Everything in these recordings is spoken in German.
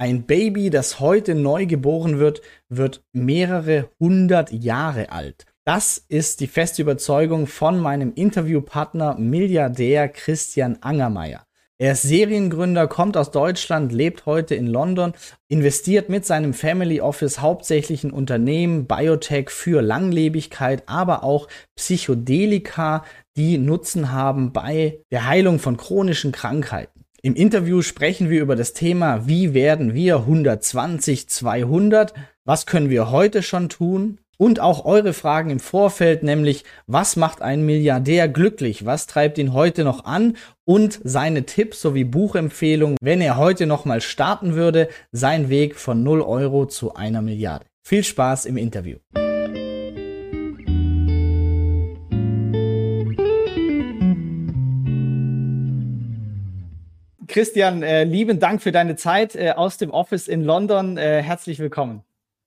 Ein Baby, das heute neu geboren wird, wird mehrere hundert Jahre alt. Das ist die feste Überzeugung von meinem Interviewpartner Milliardär Christian Angermeier. Er ist Seriengründer, kommt aus Deutschland, lebt heute in London, investiert mit seinem Family Office hauptsächlich in Unternehmen, Biotech für Langlebigkeit, aber auch Psychedelika, die Nutzen haben bei der Heilung von chronischen Krankheiten. Im Interview sprechen wir über das Thema, wie werden wir 120, 200, was können wir heute schon tun, und auch eure Fragen im Vorfeld, nämlich was macht ein Milliardär glücklich, was treibt ihn heute noch an und seine Tipps sowie Buchempfehlungen, wenn er heute noch mal starten würde, sein Weg von 0 Euro zu einer Milliarde. Viel Spaß im Interview. Christian, äh, lieben Dank für deine Zeit äh, aus dem Office in London. Äh, herzlich willkommen.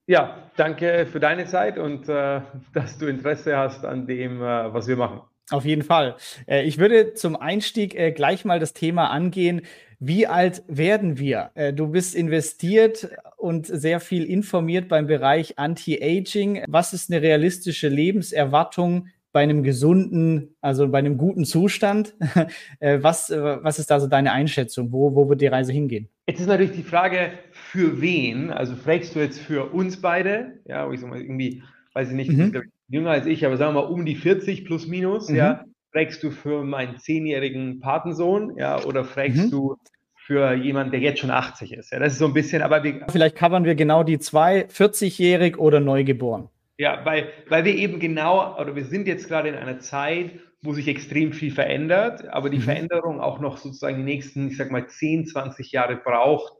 Ja, danke für deine Zeit und äh, dass du Interesse hast an dem, äh, was wir machen. Auf jeden Fall. Äh, ich würde zum Einstieg gleich mal das Thema angehen. Wie alt werden wir? Du bist investiert und sehr viel informiert beim Bereich Anti-Aging. Was ist eine realistische Lebenserwartung bei einem gesunden, also bei einem guten Zustand. Äh, was, äh, was ist da so deine Einschätzung? Wo, wo wird die Reise hingehen? Jetzt ist natürlich die Frage, für wen? Also fragst du jetzt für uns beide, ja, wo ich sag mal, irgendwie, weiß ich nicht, mhm. jünger als ich, aber sagen wir mal um die 40 plus minus, mhm. ja. Fragst du für meinen zehnjährigen Patensohn, ja, oder fragst mhm. du für jemanden, der jetzt schon 80 ist? Ja, das ist so ein bisschen, aber wir, Vielleicht covern wir genau die zwei, 40-jährig oder neugeboren. Ja, weil, weil wir eben genau, oder wir sind jetzt gerade in einer Zeit, wo sich extrem viel verändert, aber die mhm. Veränderung auch noch sozusagen die nächsten, ich sag mal, 10, 20 Jahre braucht,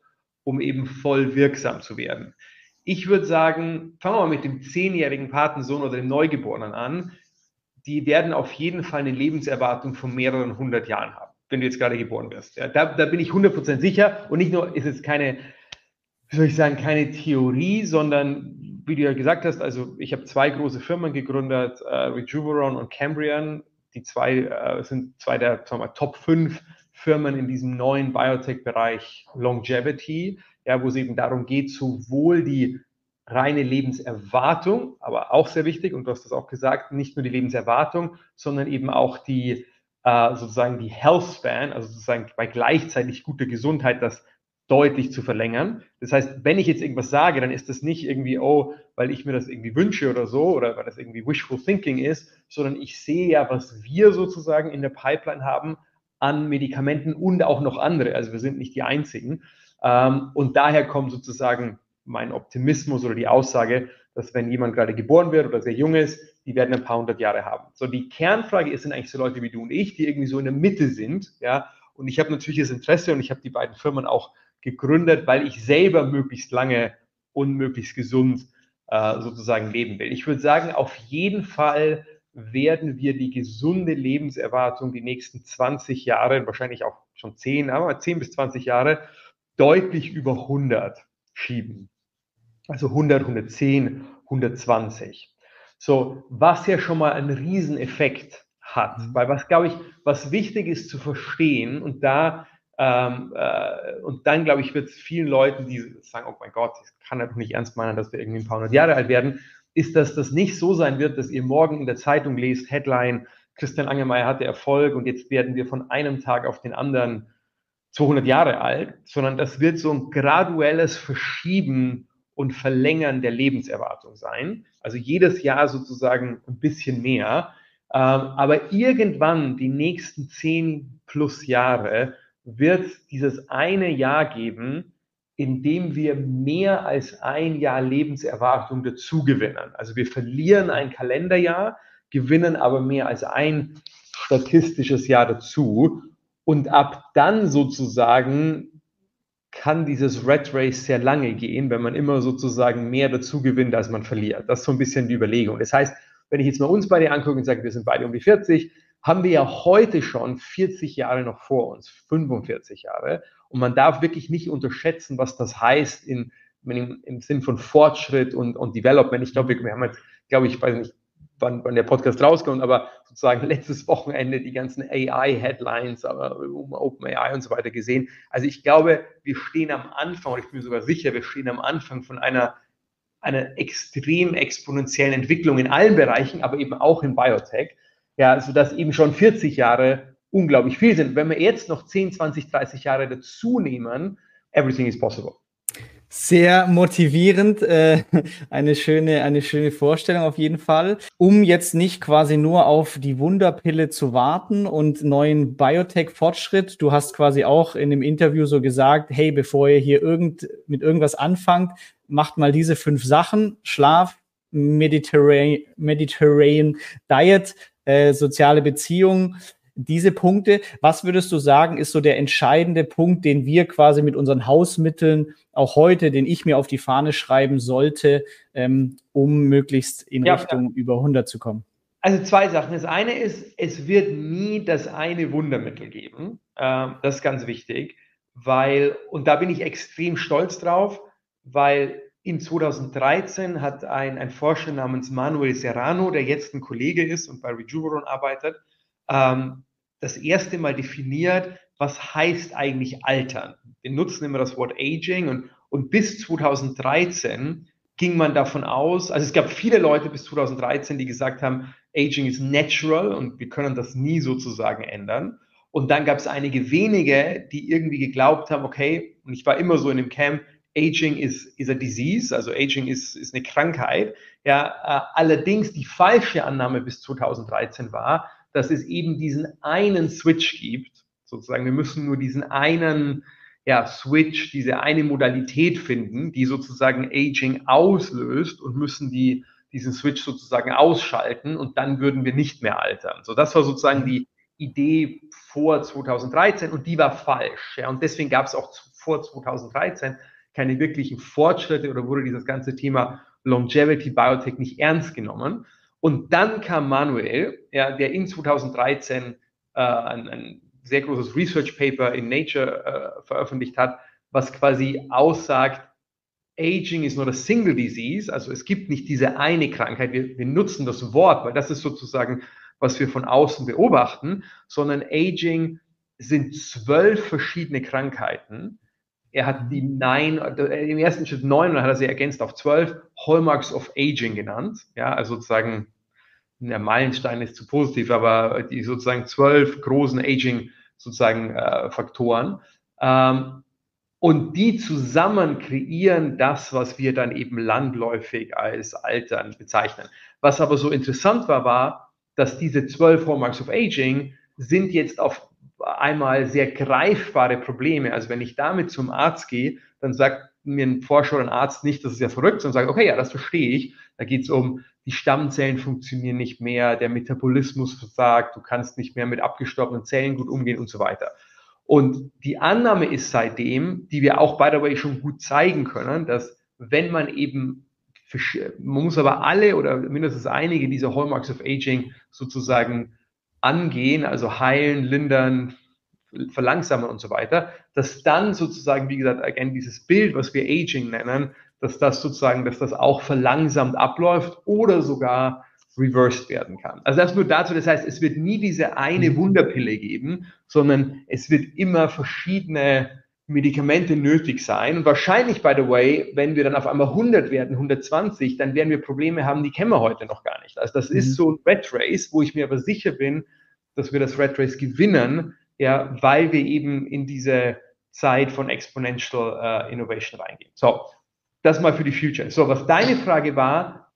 um eben voll wirksam zu werden. Ich würde sagen, fangen wir mal mit dem zehnjährigen Patensohn oder dem Neugeborenen an. Die werden auf jeden Fall eine Lebenserwartung von mehreren hundert Jahren haben, wenn du jetzt gerade geboren wirst. Ja, da, da bin ich 100% sicher. Und nicht nur ist es keine, wie soll ich sagen, keine Theorie, sondern wie du ja gesagt hast, also ich habe zwei große Firmen gegründet, äh, Rejuveron und Cambrian. Die zwei äh, sind zwei der sagen wir, Top 5 Firmen in diesem neuen Biotech-Bereich Longevity, ja, wo es eben darum geht, sowohl die reine Lebenserwartung, aber auch sehr wichtig, und du hast das auch gesagt, nicht nur die Lebenserwartung, sondern eben auch die äh, sozusagen die Health Span, also sozusagen bei gleichzeitig guter Gesundheit, das deutlich zu verlängern. Das heißt, wenn ich jetzt irgendwas sage, dann ist das nicht irgendwie, oh, weil ich mir das irgendwie wünsche oder so, oder weil das irgendwie wishful thinking ist, sondern ich sehe ja, was wir sozusagen in der Pipeline haben an Medikamenten und auch noch andere. Also wir sind nicht die einzigen. Ähm, und daher kommt sozusagen mein Optimismus oder die Aussage, dass wenn jemand gerade geboren wird oder sehr jung ist, die werden ein paar hundert Jahre haben. So, die Kernfrage ist, sind eigentlich so Leute wie du und ich, die irgendwie so in der Mitte sind, ja. Und ich habe natürlich das Interesse und ich habe die beiden Firmen auch gegründet, weil ich selber möglichst lange und möglichst gesund äh, sozusagen leben will. Ich würde sagen, auf jeden Fall werden wir die gesunde Lebenserwartung die nächsten 20 Jahre, wahrscheinlich auch schon 10, aber 10 bis 20 Jahre, deutlich über 100 schieben. Also 100, 110, 120. So, was ja schon mal einen Rieseneffekt hat. Mhm. Weil was, glaube ich, was wichtig ist zu verstehen, und da ähm, äh, und dann, glaube ich, wird es vielen Leuten, die sagen, oh mein Gott, das kann doch nicht ernst meinen, dass wir irgendwie ein paar hundert Jahre alt werden, ist, dass das nicht so sein wird, dass ihr morgen in der Zeitung lest, Headline, Christian Angermeier hatte Erfolg und jetzt werden wir von einem Tag auf den anderen 200 Jahre alt, sondern das wird so ein graduelles Verschieben und Verlängern der Lebenserwartung sein. Also jedes Jahr sozusagen ein bisschen mehr. Ähm, aber irgendwann, die nächsten zehn plus Jahre, wird dieses eine Jahr geben, in dem wir mehr als ein Jahr Lebenserwartung dazu gewinnen. Also wir verlieren ein Kalenderjahr, gewinnen aber mehr als ein statistisches Jahr dazu. Und ab dann sozusagen kann dieses Red Race sehr lange gehen, wenn man immer sozusagen mehr dazu gewinnt, als man verliert. Das ist so ein bisschen die Überlegung. Das heißt, wenn ich jetzt mal uns beide angucke und sage, wir sind beide um die 40, haben wir ja heute schon 40 Jahre noch vor uns, 45 Jahre. Und man darf wirklich nicht unterschätzen, was das heißt in, im, im Sinn von Fortschritt und, und Development. Ich glaube, wir, wir haben jetzt, glaube ich, weiß nicht, wann, wann der Podcast rauskommt, aber sozusagen letztes Wochenende die ganzen AI-Headlines um OpenAI und so weiter gesehen. Also ich glaube, wir stehen am Anfang, und ich bin sogar sicher, wir stehen am Anfang von einer, einer extrem exponentiellen Entwicklung in allen Bereichen, aber eben auch in Biotech. Ja, sodass eben schon 40 Jahre unglaublich viel sind. Wenn wir jetzt noch 10, 20, 30 Jahre dazu nehmen, everything is possible. Sehr motivierend, äh, eine schöne, eine schöne Vorstellung auf jeden Fall. Um jetzt nicht quasi nur auf die Wunderpille zu warten und neuen Biotech-Fortschritt. Du hast quasi auch in dem Interview so gesagt, hey, bevor ihr hier irgend, mit irgendwas anfangt, macht mal diese fünf Sachen. Schlaf, Mediterranean, Mediterranean Diet, äh, soziale Beziehungen diese Punkte. Was würdest du sagen, ist so der entscheidende Punkt, den wir quasi mit unseren Hausmitteln auch heute, den ich mir auf die Fahne schreiben sollte, ähm, um möglichst in ja, Richtung ja. über 100 zu kommen? Also zwei Sachen. Das eine ist, es wird nie das eine Wundermittel geben. Ähm, das ist ganz wichtig, weil, und da bin ich extrem stolz drauf, weil in 2013 hat ein, ein Forscher namens Manuel Serrano, der jetzt ein Kollege ist und bei Rejuveron arbeitet, ähm, das erste Mal definiert, was heißt eigentlich altern. Wir nutzen immer das Wort Aging und, und bis 2013 ging man davon aus, also es gab viele Leute bis 2013, die gesagt haben, Aging ist natural und wir können das nie sozusagen ändern. Und dann gab es einige wenige, die irgendwie geglaubt haben, okay, und ich war immer so in dem Camp, Aging is, is a disease, also Aging ist, ist eine Krankheit. Ja, äh, allerdings die falsche Annahme bis 2013 war, dass es eben diesen einen Switch gibt, sozusagen. Wir müssen nur diesen einen ja, Switch, diese eine Modalität finden, die sozusagen Aging auslöst und müssen die, diesen Switch sozusagen ausschalten und dann würden wir nicht mehr altern. So, das war sozusagen die Idee vor 2013 und die war falsch. Ja, und deswegen gab es auch vor 2013 keine wirklichen Fortschritte oder wurde dieses ganze Thema Longevity Biotech nicht ernst genommen. Und dann kam Manuel, ja, der in 2013 äh, ein, ein, sehr großes Research Paper in Nature äh, veröffentlicht hat, was quasi aussagt, Aging is not a single disease, also es gibt nicht diese eine Krankheit, wir, wir nutzen das Wort, weil das ist sozusagen, was wir von außen beobachten, sondern Aging sind zwölf verschiedene Krankheiten. Er hat die neun, äh, im ersten Schritt neun, und dann hat er sie ergänzt auf zwölf Hallmarks of Aging genannt. Ja, also sozusagen der Meilenstein ist zu positiv, aber die sozusagen zwölf großen Aging sozusagen äh, Faktoren. Ähm, und die zusammen kreieren das, was wir dann eben landläufig als Altern bezeichnen. Was aber so interessant war, war, dass diese zwölf Hallmarks of Aging sind jetzt auf einmal sehr greifbare Probleme. Also wenn ich damit zum Arzt gehe, dann sagt mir ein Forscher oder ein Arzt nicht, das ist ja verrückt, sondern sagt, okay, ja, das verstehe ich. Da geht es um die Stammzellen funktionieren nicht mehr, der Metabolismus versagt, du kannst nicht mehr mit abgestorbenen Zellen gut umgehen und so weiter. Und die Annahme ist seitdem, die wir auch by the way schon gut zeigen können, dass wenn man eben, man muss aber alle oder mindestens einige dieser Hallmarks of Aging sozusagen angehen, also heilen, lindern, verlangsamen und so weiter, dass dann sozusagen, wie gesagt, again, dieses Bild, was wir Aging nennen, dass das sozusagen, dass das auch verlangsamt abläuft oder sogar reversed werden kann. Also das nur dazu, das heißt, es wird nie diese eine mhm. Wunderpille geben, sondern es wird immer verschiedene Medikamente nötig sein. Und wahrscheinlich, by the way, wenn wir dann auf einmal 100 werden, 120, dann werden wir Probleme haben, die kennen wir heute noch gar nicht. Also das mhm. ist so ein Red Race, wo ich mir aber sicher bin, dass wir das Red Race gewinnen, ja, weil wir eben in diese Zeit von Exponential uh, Innovation reingehen. So, das mal für die Future. So, was deine Frage war,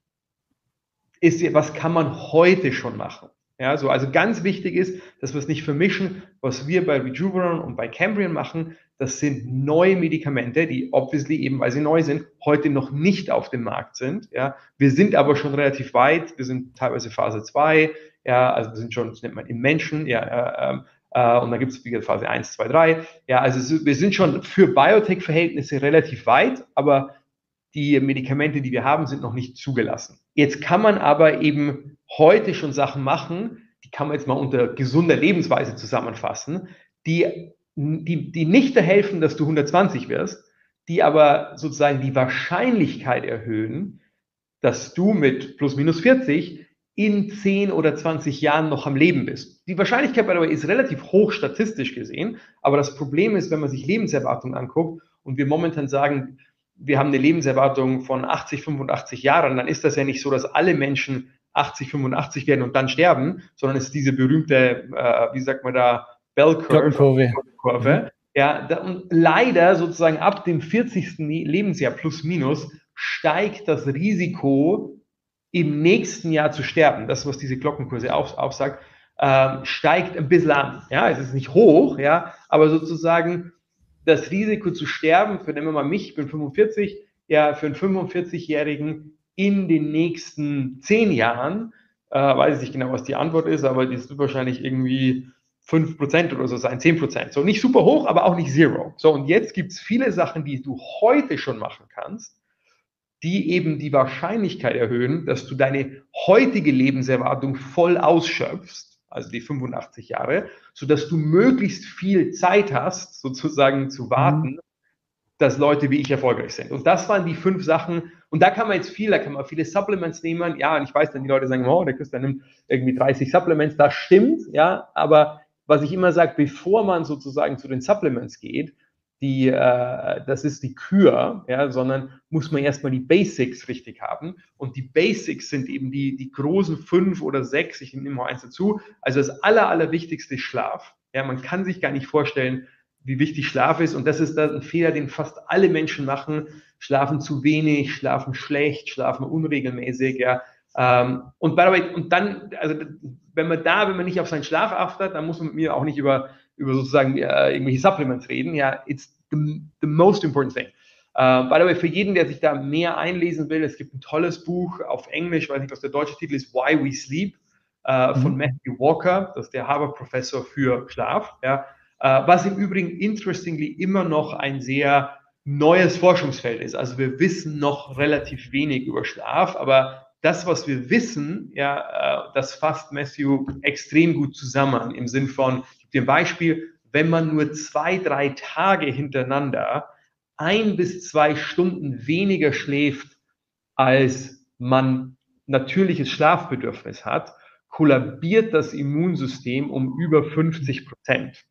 ist, was kann man heute schon machen? Ja, so, also ganz wichtig ist, dass wir es nicht vermischen. Was wir bei Rejuveron und bei Cambrian machen, das sind neue Medikamente, die obviously eben, weil sie neu sind, heute noch nicht auf dem Markt sind. Ja, wir sind aber schon relativ weit. Wir sind teilweise Phase 2. Ja, also wir sind schon, das nennt man im Menschen. Ja, äh, ähm, äh, und dann gibt es, wie gesagt, Phase 1, 2, 3. Ja, also wir sind schon für Biotech-Verhältnisse relativ weit, aber die Medikamente, die wir haben, sind noch nicht zugelassen. Jetzt kann man aber eben heute schon Sachen machen, die kann man jetzt mal unter gesunder Lebensweise zusammenfassen, die, die, die nicht helfen, dass du 120 wirst, die aber sozusagen die Wahrscheinlichkeit erhöhen, dass du mit plus minus 40 in 10 oder 20 Jahren noch am Leben bist. Die Wahrscheinlichkeit aber ist relativ hoch statistisch gesehen, aber das Problem ist, wenn man sich Lebenserwartung anguckt und wir momentan sagen, wir haben eine Lebenserwartung von 80, 85 Jahren, dann ist das ja nicht so, dass alle Menschen 80, 85 werden und dann sterben, sondern es ist diese berühmte, äh, wie sagt man da, Bell Curve. Kurve. Ja, da, und leider sozusagen ab dem 40. Lebensjahr plus minus steigt das Risiko, im nächsten Jahr zu sterben, das, was diese Glockenkurse auf, aufsagt, äh, steigt ein bisschen an. Ja, es ist nicht hoch, ja, aber sozusagen das Risiko zu sterben, für nehmen wir mal mich, ich bin 45, ja, für einen 45-Jährigen in den nächsten zehn Jahren, äh, weiß ich nicht genau, was die Antwort ist, aber die ist wahrscheinlich irgendwie 5% oder so sein, 10%. So nicht super hoch, aber auch nicht zero. So, und jetzt gibt es viele Sachen, die du heute schon machen kannst, die eben die Wahrscheinlichkeit erhöhen, dass du deine heutige Lebenserwartung voll ausschöpfst, also die 85 Jahre, sodass du möglichst viel Zeit hast, sozusagen zu warten, mhm. dass Leute wie ich erfolgreich sind. Und das waren die fünf Sachen. Und da kann man jetzt viel, da kann man viele Supplements nehmen. Ja, und ich weiß dann, die Leute sagen, oh, der Christian nimmt irgendwie 30 Supplements. Das stimmt, ja, aber was ich immer sage, bevor man sozusagen zu den Supplements geht, die, äh, das ist die Kür, ja, sondern muss man erstmal die Basics richtig haben. Und die Basics sind eben die, die großen fünf oder sechs, ich nehme mal eins dazu. Also das aller, allerwichtigste ist Schlaf. Ja, man kann sich gar nicht vorstellen, wie wichtig Schlaf ist. Und das ist ein Fehler, den fast alle Menschen machen. Schlafen zu wenig, schlafen schlecht, schlafen unregelmäßig, ja. Ähm, und, und dann, also wenn man da, wenn man nicht auf seinen Schlaf achtet, dann muss man mit mir auch nicht über, über sozusagen äh, irgendwelche Supplements reden. Ja, it's the, the most important thing. Uh, by the way, für jeden, der sich da mehr einlesen will, es gibt ein tolles Buch auf Englisch, weiß nicht, was der deutsche Titel ist, Why We Sleep, uh, mhm. von Matthew Walker, das ist der Harvard-Professor für Schlaf. Ja, uh, was im Übrigen, interestingly, immer noch ein sehr neues Forschungsfeld ist. Also wir wissen noch relativ wenig über Schlaf, aber das, was wir wissen, ja, äh, das fasst Matthew extrem gut zusammen im Sinn von, gebe dir ein Beispiel, wenn man nur zwei, drei Tage hintereinander ein bis zwei Stunden weniger schläft, als man natürliches Schlafbedürfnis hat, kollabiert das Immunsystem um über 50 Prozent.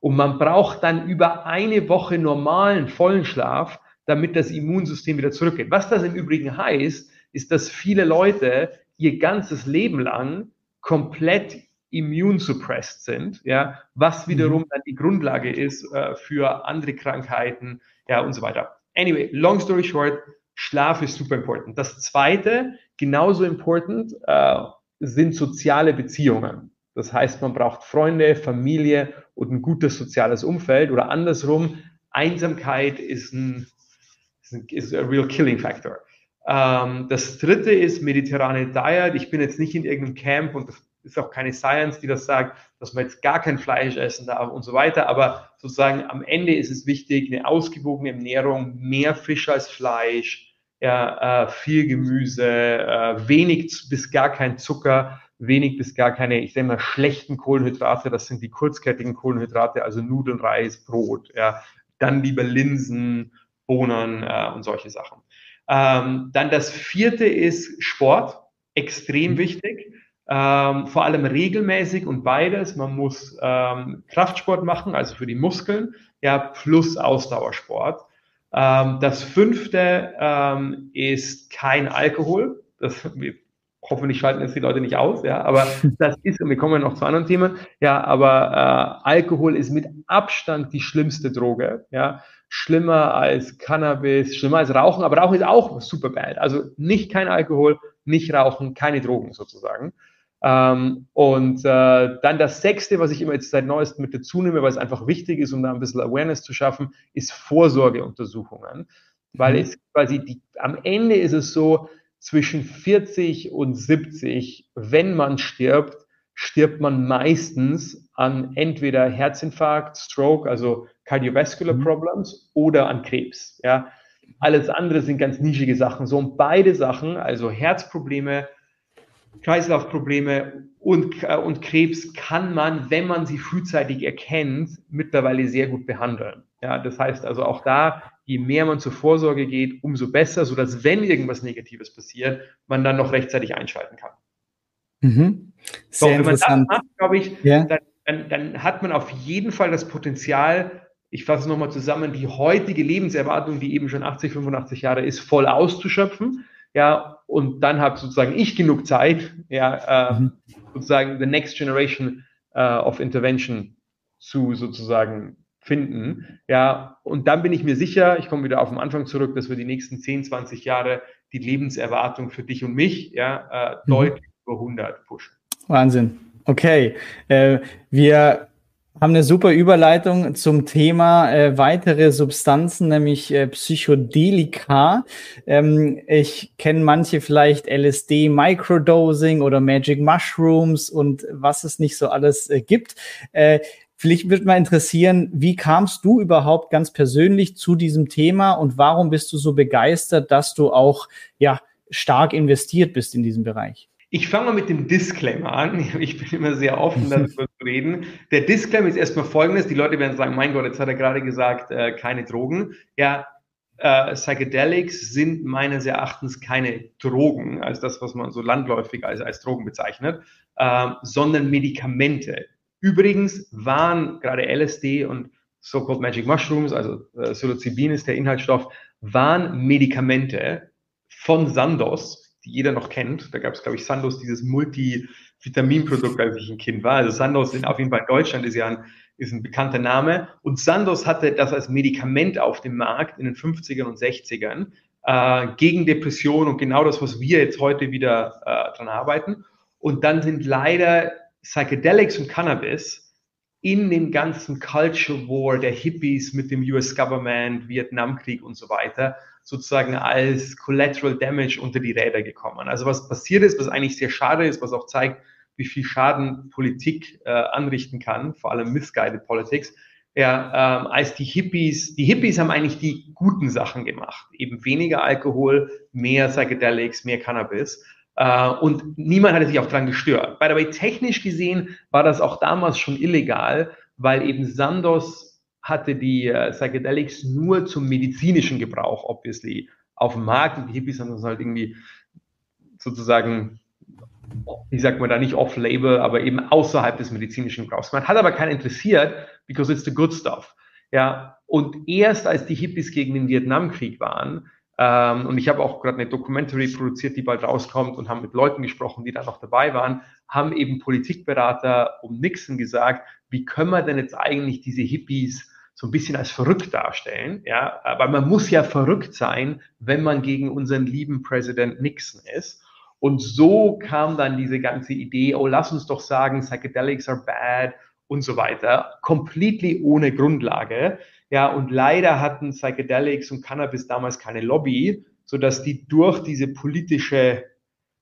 Und man braucht dann über eine Woche normalen vollen Schlaf, damit das Immunsystem wieder zurückgeht. Was das im Übrigen heißt, ist, dass viele Leute ihr ganzes Leben lang komplett immunsuppressed sind, ja, was wiederum mhm. dann die Grundlage ist äh, für andere Krankheiten, ja, und so weiter. Anyway, long story short, Schlaf ist super important. Das zweite, genauso important, äh, sind soziale Beziehungen. Das heißt, man braucht Freunde, Familie und ein gutes soziales Umfeld oder andersrum, Einsamkeit ist ein, ist ein, ist a real killing factor. Ähm, das dritte ist mediterrane Diet. Ich bin jetzt nicht in irgendeinem Camp und das ist auch keine Science, die das sagt, dass man jetzt gar kein Fleisch essen darf und so weiter. Aber sozusagen am Ende ist es wichtig, eine ausgewogene Ernährung, mehr Fisch als Fleisch, ja, äh, viel Gemüse, äh, wenig bis gar kein Zucker, wenig bis gar keine, ich sage mal, schlechten Kohlenhydrate. Das sind die kurzkettigen Kohlenhydrate, also Nudeln, Reis, Brot. Ja. Dann lieber Linsen, Bohnen äh, und solche Sachen. Ähm, dann das vierte ist Sport, extrem mhm. wichtig. Ähm, vor allem regelmäßig und beides. Man muss ähm, Kraftsport machen, also für die Muskeln, ja, plus Ausdauersport. Ähm, das fünfte ähm, ist kein Alkohol. Das, wir, hoffentlich schalten jetzt die Leute nicht aus, ja, aber das ist, und wir kommen ja noch zu anderen Themen, ja, aber äh, Alkohol ist mit Abstand die schlimmste Droge, ja schlimmer als Cannabis, schlimmer als Rauchen, aber Rauchen ist auch super bad. Also nicht kein Alkohol, nicht Rauchen, keine Drogen sozusagen. Ähm, und äh, dann das sechste, was ich immer jetzt seit neuestem mit dazu nehme, weil es einfach wichtig ist, um da ein bisschen Awareness zu schaffen, ist Vorsorgeuntersuchungen. Weil mhm. es quasi die, am Ende ist es so, zwischen 40 und 70, wenn man stirbt, stirbt man meistens an entweder Herzinfarkt, Stroke, also Cardiovascular mhm. Problems oder an Krebs. Ja. Alles andere sind ganz nischige Sachen. So und beide Sachen, also Herzprobleme, Kreislaufprobleme und, äh, und Krebs kann man, wenn man sie frühzeitig erkennt, mittlerweile sehr gut behandeln. Ja, das heißt also auch da, je mehr man zur Vorsorge geht, umso besser, sodass wenn irgendwas Negatives passiert, man dann noch rechtzeitig einschalten kann. Mhm. Sehr Doch, wenn man das macht, glaube ich, ja. dann, dann, dann, hat man auf jeden Fall das Potenzial, ich fasse es nochmal zusammen, die heutige Lebenserwartung, die eben schon 80, 85 Jahre ist, voll auszuschöpfen. Ja, und dann habe sozusagen ich genug Zeit, ja, äh, mhm. sozusagen the next generation uh, of intervention zu sozusagen finden. Ja, und dann bin ich mir sicher, ich komme wieder auf den Anfang zurück, dass wir die nächsten 10, 20 Jahre die Lebenserwartung für dich und mich ja, äh, mhm. deutlich über 100 pushen. Wahnsinn. Okay. Äh, wir haben eine super Überleitung zum Thema äh, weitere Substanzen, nämlich äh, Psychedelika. Ähm, ich kenne manche vielleicht LSD Microdosing oder Magic Mushrooms und was es nicht so alles äh, gibt. Äh, Vielleicht würde mal interessieren, wie kamst du überhaupt ganz persönlich zu diesem Thema und warum bist du so begeistert, dass du auch ja stark investiert bist in diesem Bereich? Ich fange mal mit dem Disclaimer an. Ich bin immer sehr offen, darüber zu reden. Der Disclaimer ist erstmal folgendes. Die Leute werden sagen, mein Gott, jetzt hat er gerade gesagt, äh, keine Drogen. Ja, äh, Psychedelics sind meines Erachtens keine Drogen, als das, was man so landläufig als, als Drogen bezeichnet, äh, sondern Medikamente. Übrigens waren gerade LSD und so-called Magic Mushrooms, also äh, Psilocybin ist der Inhaltsstoff, waren Medikamente von Sandoz, die jeder noch kennt. Da gab es, glaube ich, Sandoz, dieses Multivitaminprodukt, als ich ein Kind war. Also Sandoz in, auf jeden Fall in Deutschland ist ja ein, ist ein bekannter Name. Und Sandoz hatte das als Medikament auf dem Markt in den 50ern und 60ern äh, gegen Depression und genau das, was wir jetzt heute wieder äh, dran arbeiten. Und dann sind leider Psychedelics und Cannabis in dem ganzen Culture War der Hippies mit dem US Government, Vietnamkrieg und so weiter sozusagen als Collateral Damage unter die Räder gekommen. Also was passiert ist, was eigentlich sehr schade ist, was auch zeigt, wie viel Schaden Politik äh, anrichten kann, vor allem Misguided Politics, ja, ähm, als die Hippies, die Hippies haben eigentlich die guten Sachen gemacht, eben weniger Alkohol, mehr Psychedelics, mehr Cannabis. Äh, und niemand hatte sich auch dran gestört. By the way, technisch gesehen war das auch damals schon illegal, weil eben Sandos hatte die äh, Psychedelics nur zum medizinischen Gebrauch, obviously, auf dem Markt. Und die Hippies haben das halt irgendwie sozusagen, wie sagt man da, nicht off-label, aber eben außerhalb des medizinischen Gebrauchs gemacht. Hat aber keinen interessiert, because it's the good stuff. Ja, und erst als die Hippies gegen den Vietnamkrieg waren, ähm, und ich habe auch gerade eine Documentary produziert, die bald rauskommt und haben mit Leuten gesprochen, die da noch dabei waren, haben eben Politikberater um Nixon gesagt, wie können wir denn jetzt eigentlich diese Hippies so ein bisschen als verrückt darstellen, ja, aber man muss ja verrückt sein, wenn man gegen unseren lieben Präsident Nixon ist. Und so kam dann diese ganze Idee, oh, lass uns doch sagen, Psychedelics are bad und so weiter, completely ohne Grundlage. Ja, und leider hatten Psychedelics und Cannabis damals keine Lobby, sodass die durch diese politische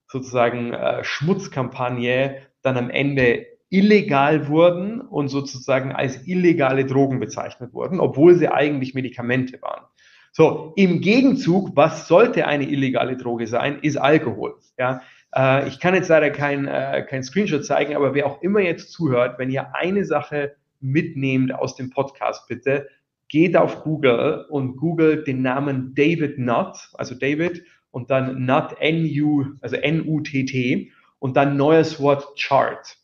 sozusagen äh, Schmutzkampagne dann am Ende illegal wurden und sozusagen als illegale Drogen bezeichnet wurden, obwohl sie eigentlich Medikamente waren. So, im Gegenzug, was sollte eine illegale Droge sein, ist Alkohol. Ja, äh, ich kann jetzt leider kein, äh, kein Screenshot zeigen, aber wer auch immer jetzt zuhört, wenn ihr eine Sache mitnehmt aus dem Podcast, bitte, geht auf Google und googelt den Namen David Nutt, also David, und dann Nutt, N-U, also N-U-T-T, und dann neues Wort Chart.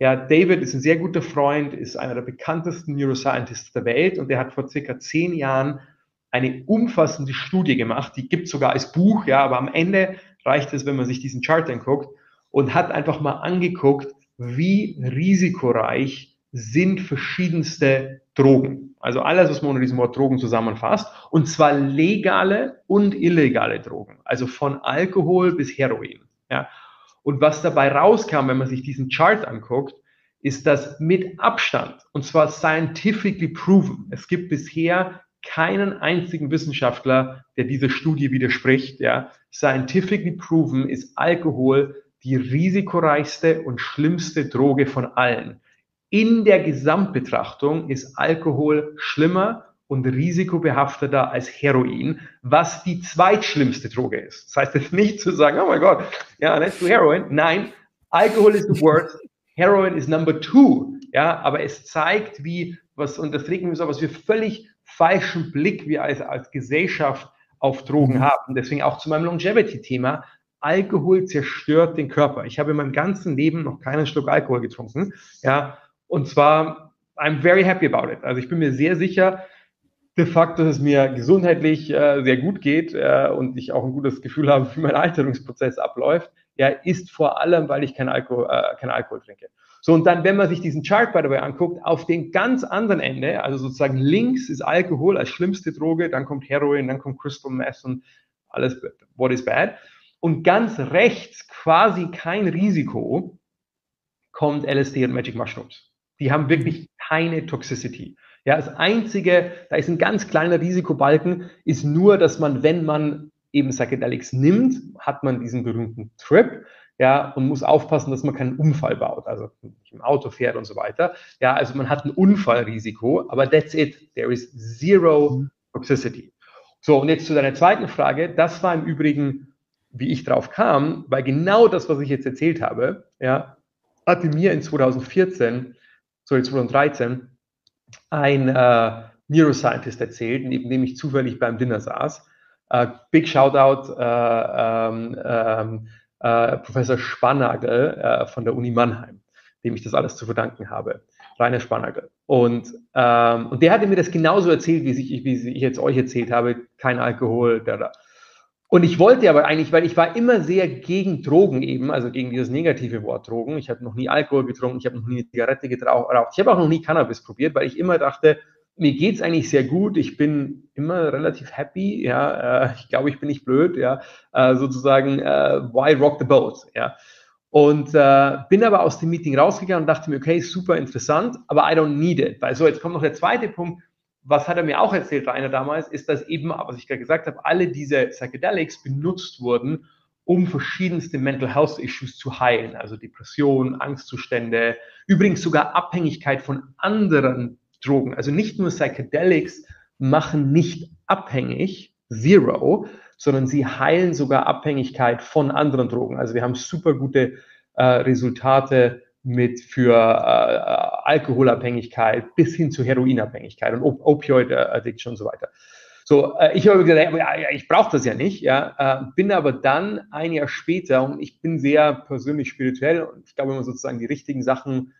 Ja, David ist ein sehr guter Freund, ist einer der bekanntesten Neuroscientists der Welt und der hat vor circa zehn Jahren eine umfassende Studie gemacht, die gibt sogar als Buch, ja, aber am Ende reicht es, wenn man sich diesen Chart anguckt und hat einfach mal angeguckt, wie risikoreich sind verschiedenste Drogen. Also alles, was man unter diesem Wort Drogen zusammenfasst. Und zwar legale und illegale Drogen. Also von Alkohol bis Heroin. Ja. Und was dabei rauskam, wenn man sich diesen Chart anguckt, ist das mit Abstand, und zwar scientifically proven. Es gibt bisher keinen einzigen Wissenschaftler, der dieser Studie widerspricht. Ja. Scientifically proven ist Alkohol die risikoreichste und schlimmste Droge von allen in der Gesamtbetrachtung ist Alkohol schlimmer und risikobehafteter als Heroin, was die zweitschlimmste Droge ist. Das heißt jetzt nicht zu sagen, oh mein Gott, ja, let's do Heroin. Nein, Alkohol ist the worst, Heroin ist number two. Ja, aber es zeigt, wie, was, und das regt mich so, was wir völlig falschen Blick wir als, als Gesellschaft auf Drogen mhm. haben. Deswegen auch zu meinem Longevity-Thema. Alkohol zerstört den Körper. Ich habe in meinem ganzen Leben noch keinen Schluck Alkohol getrunken. Ja, und zwar, I'm very happy about it. Also ich bin mir sehr sicher, de facto, dass es mir gesundheitlich äh, sehr gut geht äh, und ich auch ein gutes Gefühl habe, wie mein Alterungsprozess abläuft, ja, ist vor allem, weil ich keinen Alkohol, äh, kein Alkohol trinke. So, und dann, wenn man sich diesen Chart by the way anguckt, auf dem ganz anderen Ende, also sozusagen links ist Alkohol als schlimmste Droge, dann kommt Heroin, dann kommt Crystal Meth und alles, what is bad. Und ganz rechts, quasi kein Risiko, kommt LSD und Magic Mushrooms. Die haben wirklich keine Toxicity. Ja, das einzige, da ist ein ganz kleiner Risikobalken, ist nur, dass man, wenn man eben Psychedelics nimmt, hat man diesen berühmten Trip, ja, und muss aufpassen, dass man keinen Unfall baut, also im Auto fährt und so weiter. Ja, also man hat ein Unfallrisiko, aber that's it. There is zero toxicity. So, und jetzt zu deiner zweiten Frage. Das war im Übrigen, wie ich drauf kam, weil genau das, was ich jetzt erzählt habe, ja, hatte mir in 2014, sorry, 2013, ein äh, Neuroscientist erzählt, neben dem ich zufällig beim Dinner saß. Uh, big Shoutout, uh, um, um, uh, Professor Spannagel von der Uni Mannheim, dem ich das alles zu verdanken habe. Rainer Spannagel. Und, ähm, und der hatte mir das genauso erzählt, wie ich, wie ich jetzt euch erzählt habe, kein Alkohol, da, da. Und ich wollte aber eigentlich, weil ich war immer sehr gegen Drogen eben, also gegen dieses negative Wort Drogen. Ich habe noch nie Alkohol getrunken, ich habe noch nie eine Zigarette geraucht. Ich habe auch noch nie Cannabis probiert, weil ich immer dachte, mir geht es eigentlich sehr gut. Ich bin immer relativ happy. Ja, äh, ich glaube, ich bin nicht blöd. Ja, äh, sozusagen, äh, why rock the boat? Ja. Und äh, bin aber aus dem Meeting rausgegangen und dachte mir, okay, super interessant, aber I don't need it. Weil so, jetzt kommt noch der zweite Punkt. Was hat er mir auch erzählt, Rainer, damals, ist, dass eben, was ich gerade gesagt habe, alle diese Psychedelics benutzt wurden, um verschiedenste Mental Health Issues zu heilen, also Depression, Angstzustände, übrigens sogar Abhängigkeit von anderen Drogen. Also nicht nur Psychedelics machen nicht abhängig, zero, sondern sie heilen sogar Abhängigkeit von anderen Drogen. Also wir haben super gute äh, Resultate mit für äh, Alkoholabhängigkeit bis hin zu Heroinabhängigkeit und Op Opioid-Addiction und so weiter. So, äh, ich habe gesagt, ja, ich brauche das ja nicht, ja, äh, bin aber dann ein Jahr später und ich bin sehr persönlich spirituell und ich glaube immer sozusagen die richtigen Sachen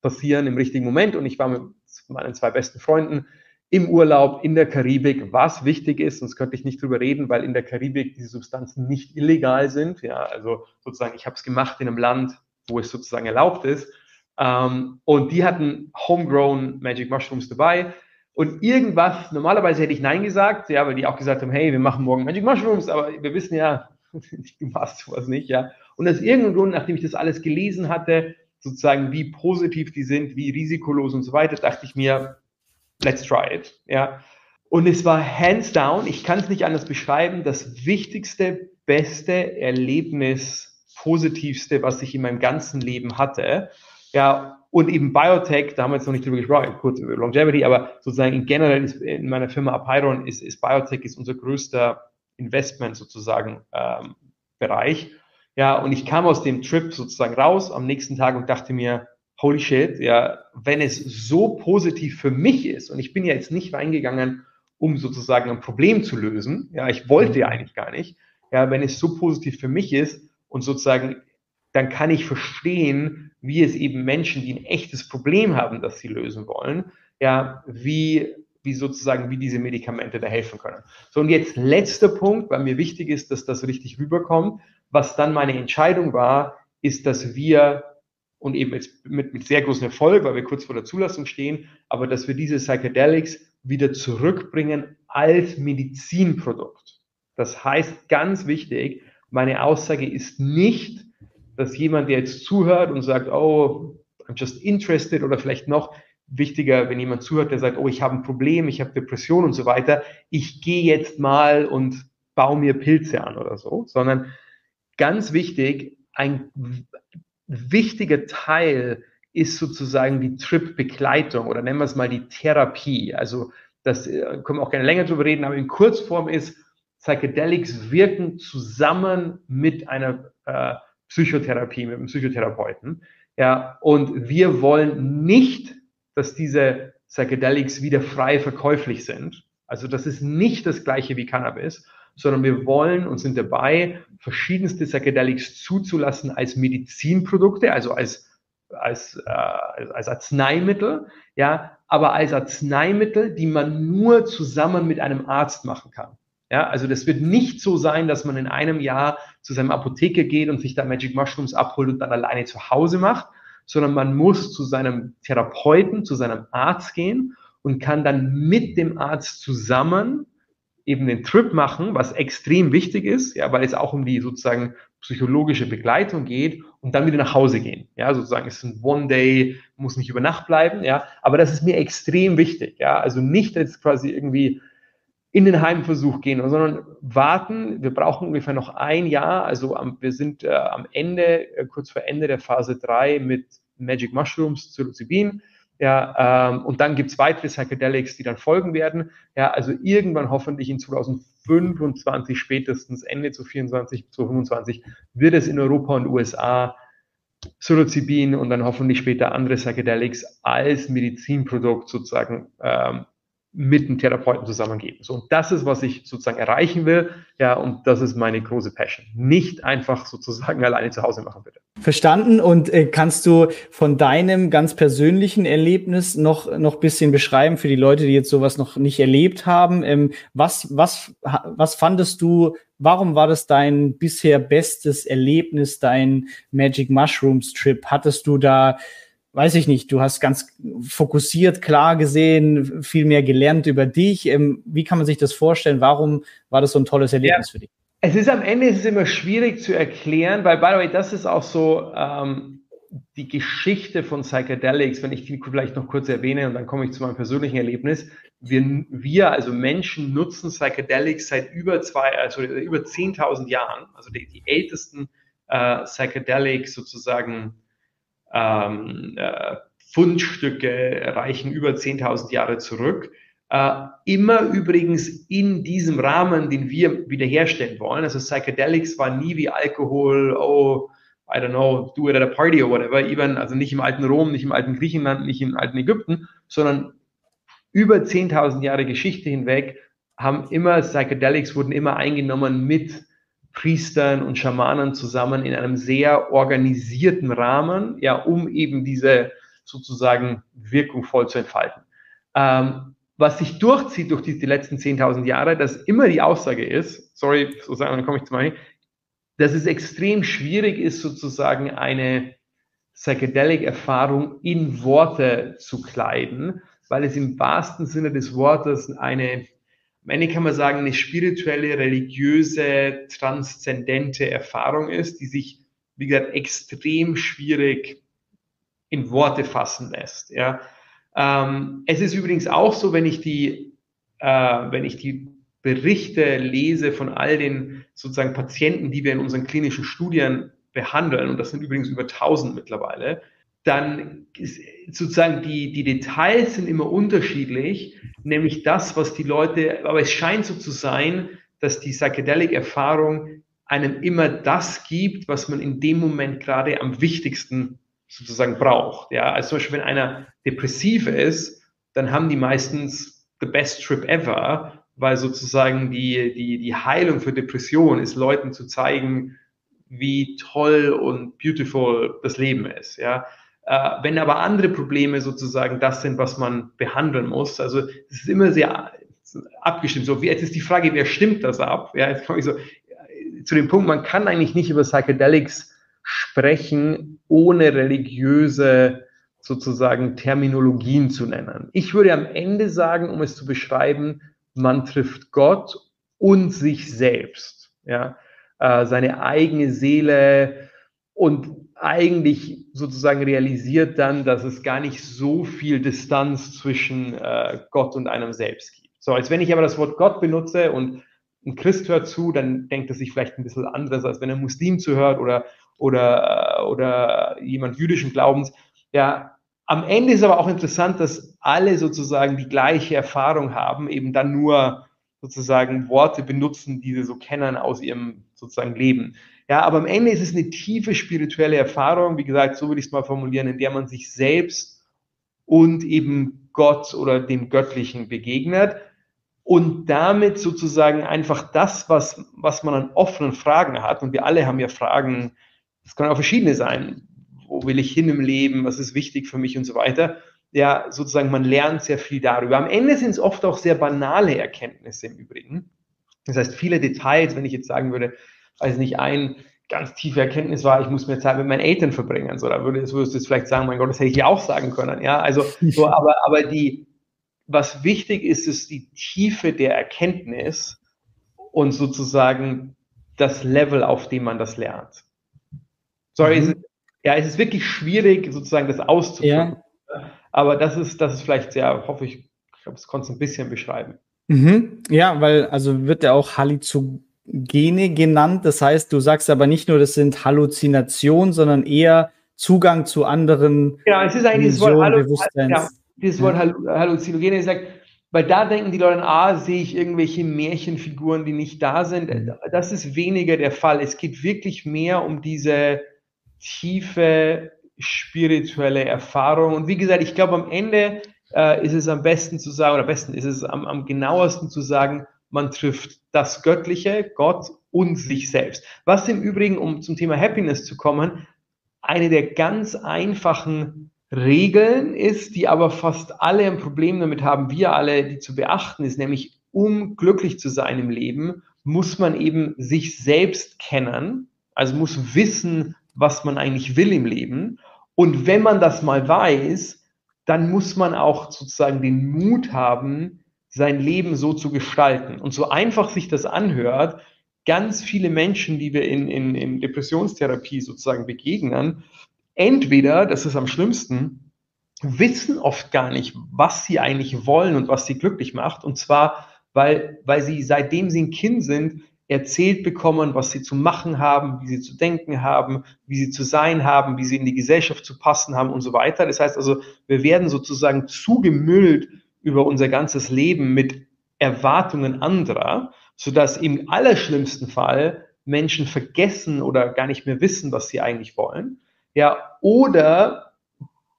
passieren im richtigen Moment und ich war mit meinen zwei besten Freunden im Urlaub in der Karibik, was wichtig ist, sonst könnte ich nicht drüber reden, weil in der Karibik diese Substanzen nicht illegal sind. Ja, also sozusagen, ich habe es gemacht in einem Land, wo es sozusagen erlaubt ist. Ähm, und die hatten homegrown Magic Mushrooms dabei. Und irgendwas, normalerweise hätte ich Nein gesagt, ja, weil die auch gesagt haben, hey, wir machen morgen Magic Mushrooms, aber wir wissen ja, du machst sowas nicht, ja. Und aus irgendeinem Grund, nachdem ich das alles gelesen hatte, sozusagen, wie positiv die sind, wie risikolos und so weiter, dachte ich mir, let's try it. Ja. Und es war hands down, ich kann es nicht anders beschreiben, das wichtigste, beste Erlebnis, positivste, was ich in meinem ganzen Leben hatte. Ja, und eben Biotech, da haben wir jetzt noch nicht drüber gesprochen, kurz über Longevity, aber sozusagen in generell ist in meiner Firma Apeiron ist, ist Biotech ist unser größter Investment sozusagen ähm, Bereich. Ja, und ich kam aus dem Trip sozusagen raus am nächsten Tag und dachte mir, holy shit, ja, wenn es so positiv für mich ist, und ich bin ja jetzt nicht reingegangen, um sozusagen ein Problem zu lösen, ja, ich wollte ja eigentlich gar nicht, ja, wenn es so positiv für mich ist und sozusagen, dann kann ich verstehen, wie es eben Menschen, die ein echtes Problem haben, das sie lösen wollen, ja, wie, wie sozusagen, wie diese Medikamente da helfen können. So, und jetzt letzter Punkt, weil mir wichtig ist, dass das richtig rüberkommt. Was dann meine Entscheidung war, ist, dass wir und eben jetzt mit, mit sehr großem Erfolg, weil wir kurz vor der Zulassung stehen, aber dass wir diese Psychedelics wieder zurückbringen als Medizinprodukt. Das heißt, ganz wichtig, meine Aussage ist nicht, dass jemand, der jetzt zuhört und sagt, oh, I'm just interested oder vielleicht noch wichtiger, wenn jemand zuhört, der sagt, oh, ich habe ein Problem, ich habe Depression und so weiter, ich gehe jetzt mal und baue mir Pilze an oder so, sondern ganz wichtig, ein wichtiger Teil ist sozusagen die Trip-Begleitung oder nennen wir es mal die Therapie. Also das äh, können wir auch gerne länger drüber reden, aber in Kurzform ist, Psychedelics wirken zusammen mit einer äh, Psychotherapie, mit einem Psychotherapeuten. Ja, und wir wollen nicht, dass diese Psychedelics wieder frei verkäuflich sind. Also das ist nicht das gleiche wie Cannabis, sondern wir wollen und sind dabei, verschiedenste Psychedelics zuzulassen als Medizinprodukte, also als, als, äh, als Arzneimittel, ja, aber als Arzneimittel, die man nur zusammen mit einem Arzt machen kann. Ja, also das wird nicht so sein, dass man in einem Jahr zu seinem Apotheker geht und sich da Magic Mushrooms abholt und dann alleine zu Hause macht, sondern man muss zu seinem Therapeuten, zu seinem Arzt gehen und kann dann mit dem Arzt zusammen eben den Trip machen, was extrem wichtig ist, ja, weil es auch um die sozusagen psychologische Begleitung geht und dann wieder nach Hause gehen. Ja, sozusagen es ist ein One Day, muss nicht über Nacht bleiben, ja, aber das ist mir extrem wichtig, ja, also nicht jetzt quasi irgendwie in den Heimversuch gehen, sondern warten. Wir brauchen ungefähr noch ein Jahr. Also am, wir sind äh, am Ende, äh, kurz vor Ende der Phase 3 mit Magic Mushrooms, Psilocybin. Ja, ähm, und dann gibt es weitere Psychedelics, die dann folgen werden. Ja, also irgendwann hoffentlich in 2025, spätestens Ende zu 24, zu 25, wird es in Europa und USA Psilocybin und dann hoffentlich später andere Psychedelics als Medizinprodukt sozusagen ähm, mit einem Therapeuten zusammengeben. So, und das ist, was ich sozusagen erreichen will. Ja, und das ist meine große Passion. Nicht einfach sozusagen alleine zu Hause machen, bitte. Verstanden. Und äh, kannst du von deinem ganz persönlichen Erlebnis noch, noch bisschen beschreiben für die Leute, die jetzt sowas noch nicht erlebt haben? Ähm, was, was, was fandest du, warum war das dein bisher bestes Erlebnis, dein Magic Mushrooms Trip? Hattest du da weiß ich nicht, du hast ganz fokussiert, klar gesehen, viel mehr gelernt über dich. Ähm, wie kann man sich das vorstellen? Warum war das so ein tolles Erlebnis ja. für dich? Es ist am Ende ist es immer schwierig zu erklären, weil, by the way, das ist auch so ähm, die Geschichte von Psychedelics, wenn ich die vielleicht noch kurz erwähne und dann komme ich zu meinem persönlichen Erlebnis. Wir, wir also Menschen nutzen Psychedelics seit über zwei, also über 10.000 Jahren, also die, die ältesten äh, Psychedelics sozusagen ähm, äh, Fundstücke reichen über 10.000 Jahre zurück. Äh, immer übrigens in diesem Rahmen, den wir wiederherstellen wollen. Also Psychedelics war nie wie Alkohol, oh, I don't know, do it at a party or whatever, even, also nicht im alten Rom, nicht im alten Griechenland, nicht im alten Ägypten, sondern über 10.000 Jahre Geschichte hinweg haben immer Psychedelics wurden immer eingenommen mit Priestern und Schamanen zusammen in einem sehr organisierten Rahmen, ja, um eben diese sozusagen Wirkung voll zu entfalten. Ähm, was sich durchzieht durch die, die letzten 10.000 Jahre, dass immer die Aussage ist, sorry, sozusagen, dann komme ich zu meinem, dass es extrem schwierig ist, sozusagen eine Psychedelic-Erfahrung in Worte zu kleiden, weil es im wahrsten Sinne des Wortes eine am Ende kann man sagen, eine spirituelle, religiöse, transzendente Erfahrung ist, die sich, wie gesagt, extrem schwierig in Worte fassen lässt. Ja. Ähm, es ist übrigens auch so, wenn ich die, äh, wenn ich die Berichte lese von all den sozusagen Patienten, die wir in unseren klinischen Studien behandeln, und das sind übrigens über 1000 mittlerweile, dann sozusagen die, die Details sind immer unterschiedlich, nämlich das, was die Leute, aber es scheint so zu sein, dass die Psychedelic-Erfahrung einem immer das gibt, was man in dem Moment gerade am wichtigsten sozusagen braucht. Ja, also zum Beispiel, wenn einer depressiv ist, dann haben die meistens the best trip ever, weil sozusagen die, die, die Heilung für Depression ist, Leuten zu zeigen, wie toll und beautiful das Leben ist. Ja, wenn aber andere Probleme sozusagen das sind, was man behandeln muss, also es ist immer sehr abgestimmt. So, jetzt ist die Frage, wer stimmt das ab? Ja, jetzt komme ich so äh, zu dem Punkt, man kann eigentlich nicht über Psychedelics sprechen, ohne religiöse sozusagen Terminologien zu nennen. Ich würde am Ende sagen, um es zu beschreiben, man trifft Gott und sich selbst, ja, äh, seine eigene Seele und eigentlich sozusagen realisiert dann, dass es gar nicht so viel Distanz zwischen äh, Gott und einem selbst gibt. So, als wenn ich aber das Wort Gott benutze und ein Christ hört zu, dann denkt er sich vielleicht ein bisschen anderes, als wenn ein Muslim zuhört oder, oder, äh, oder jemand jüdischen Glaubens. Ja, am Ende ist aber auch interessant, dass alle sozusagen die gleiche Erfahrung haben, eben dann nur sozusagen Worte benutzen, die sie so kennen aus ihrem sozusagen Leben. Ja, aber am Ende ist es eine tiefe spirituelle Erfahrung, wie gesagt, so würde ich es mal formulieren, in der man sich selbst und eben Gott oder dem Göttlichen begegnet. und damit sozusagen einfach das, was, was man an offenen Fragen hat, und wir alle haben ja Fragen, das können auch verschiedene sein, wo will ich hin im Leben, was ist wichtig für mich und so weiter, ja, sozusagen man lernt sehr viel darüber. Am Ende sind es oft auch sehr banale Erkenntnisse im Übrigen. Das heißt, viele Details, wenn ich jetzt sagen würde, weiß nicht, ein ganz tiefe Erkenntnis war, ich muss mehr Zeit mit meinen Eltern verbringen. So, da würde, würdest du jetzt vielleicht sagen, mein Gott, das hätte ich ja auch sagen können. Ja, also, so, aber, aber die, was wichtig ist, ist die Tiefe der Erkenntnis und sozusagen das Level, auf dem man das lernt. Sorry, mhm. es ist, ja, es ist wirklich schwierig, sozusagen das auszuführen. Ja. Aber das ist, das ist vielleicht sehr, hoffe ich, ich glaube, es konnte es ein bisschen beschreiben. Mhm. Ja, weil, also wird ja auch Halluzogene genannt. Das heißt, du sagst aber nicht nur, das sind Halluzinationen, sondern eher Zugang zu anderen. Ja, es ist eigentlich Visionen, das Wort, Hallu ja, dieses Wort ja. Halluzinogene. Ich sage, weil da denken die Leute, ah, sehe ich irgendwelche Märchenfiguren, die nicht da sind. Mhm. Das ist weniger der Fall. Es geht wirklich mehr um diese tiefe spirituelle Erfahrung. Und wie gesagt, ich glaube, am Ende äh, ist es am besten zu sagen, oder am besten ist es am, am genauesten zu sagen, man trifft das Göttliche, Gott und sich selbst. Was im Übrigen, um zum Thema Happiness zu kommen, eine der ganz einfachen Regeln ist, die aber fast alle ein Problem damit haben, wir alle, die zu beachten ist, nämlich um glücklich zu sein im Leben, muss man eben sich selbst kennen, also muss wissen, was man eigentlich will im Leben. Und wenn man das mal weiß, dann muss man auch sozusagen den Mut haben, sein Leben so zu gestalten. Und so einfach sich das anhört, ganz viele Menschen, die wir in, in, in Depressionstherapie sozusagen begegnen, entweder, das ist am schlimmsten, wissen oft gar nicht, was sie eigentlich wollen und was sie glücklich macht. Und zwar, weil, weil sie seitdem sie ein Kind sind, erzählt bekommen, was sie zu machen haben, wie sie zu denken haben, wie sie zu sein haben, wie sie in die Gesellschaft zu passen haben und so weiter. Das heißt also, wir werden sozusagen zugemüllt über unser ganzes Leben mit Erwartungen anderer, sodass im allerschlimmsten Fall Menschen vergessen oder gar nicht mehr wissen, was sie eigentlich wollen. Ja, oder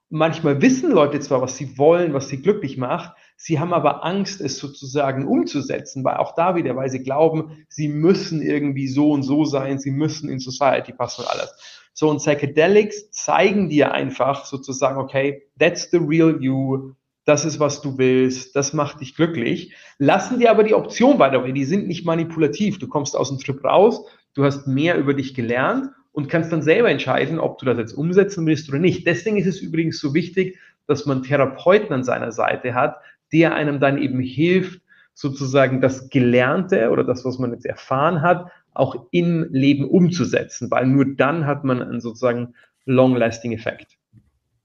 manchmal wissen Leute zwar, was sie wollen, was sie glücklich macht, Sie haben aber Angst, es sozusagen umzusetzen, weil auch da wieder, weil sie glauben, sie müssen irgendwie so und so sein, sie müssen in Society passen und alles. So, und Psychedelics zeigen dir einfach sozusagen, okay, that's the real you, das ist, was du willst, das macht dich glücklich. Lassen dir aber die Option weiter, weil die sind nicht manipulativ. Du kommst aus dem Trip raus, du hast mehr über dich gelernt und kannst dann selber entscheiden, ob du das jetzt umsetzen willst oder nicht. Deswegen ist es übrigens so wichtig, dass man Therapeuten an seiner Seite hat, der einem dann eben hilft, sozusagen das Gelernte oder das, was man jetzt erfahren hat, auch im Leben umzusetzen, weil nur dann hat man einen sozusagen long-lasting Effekt.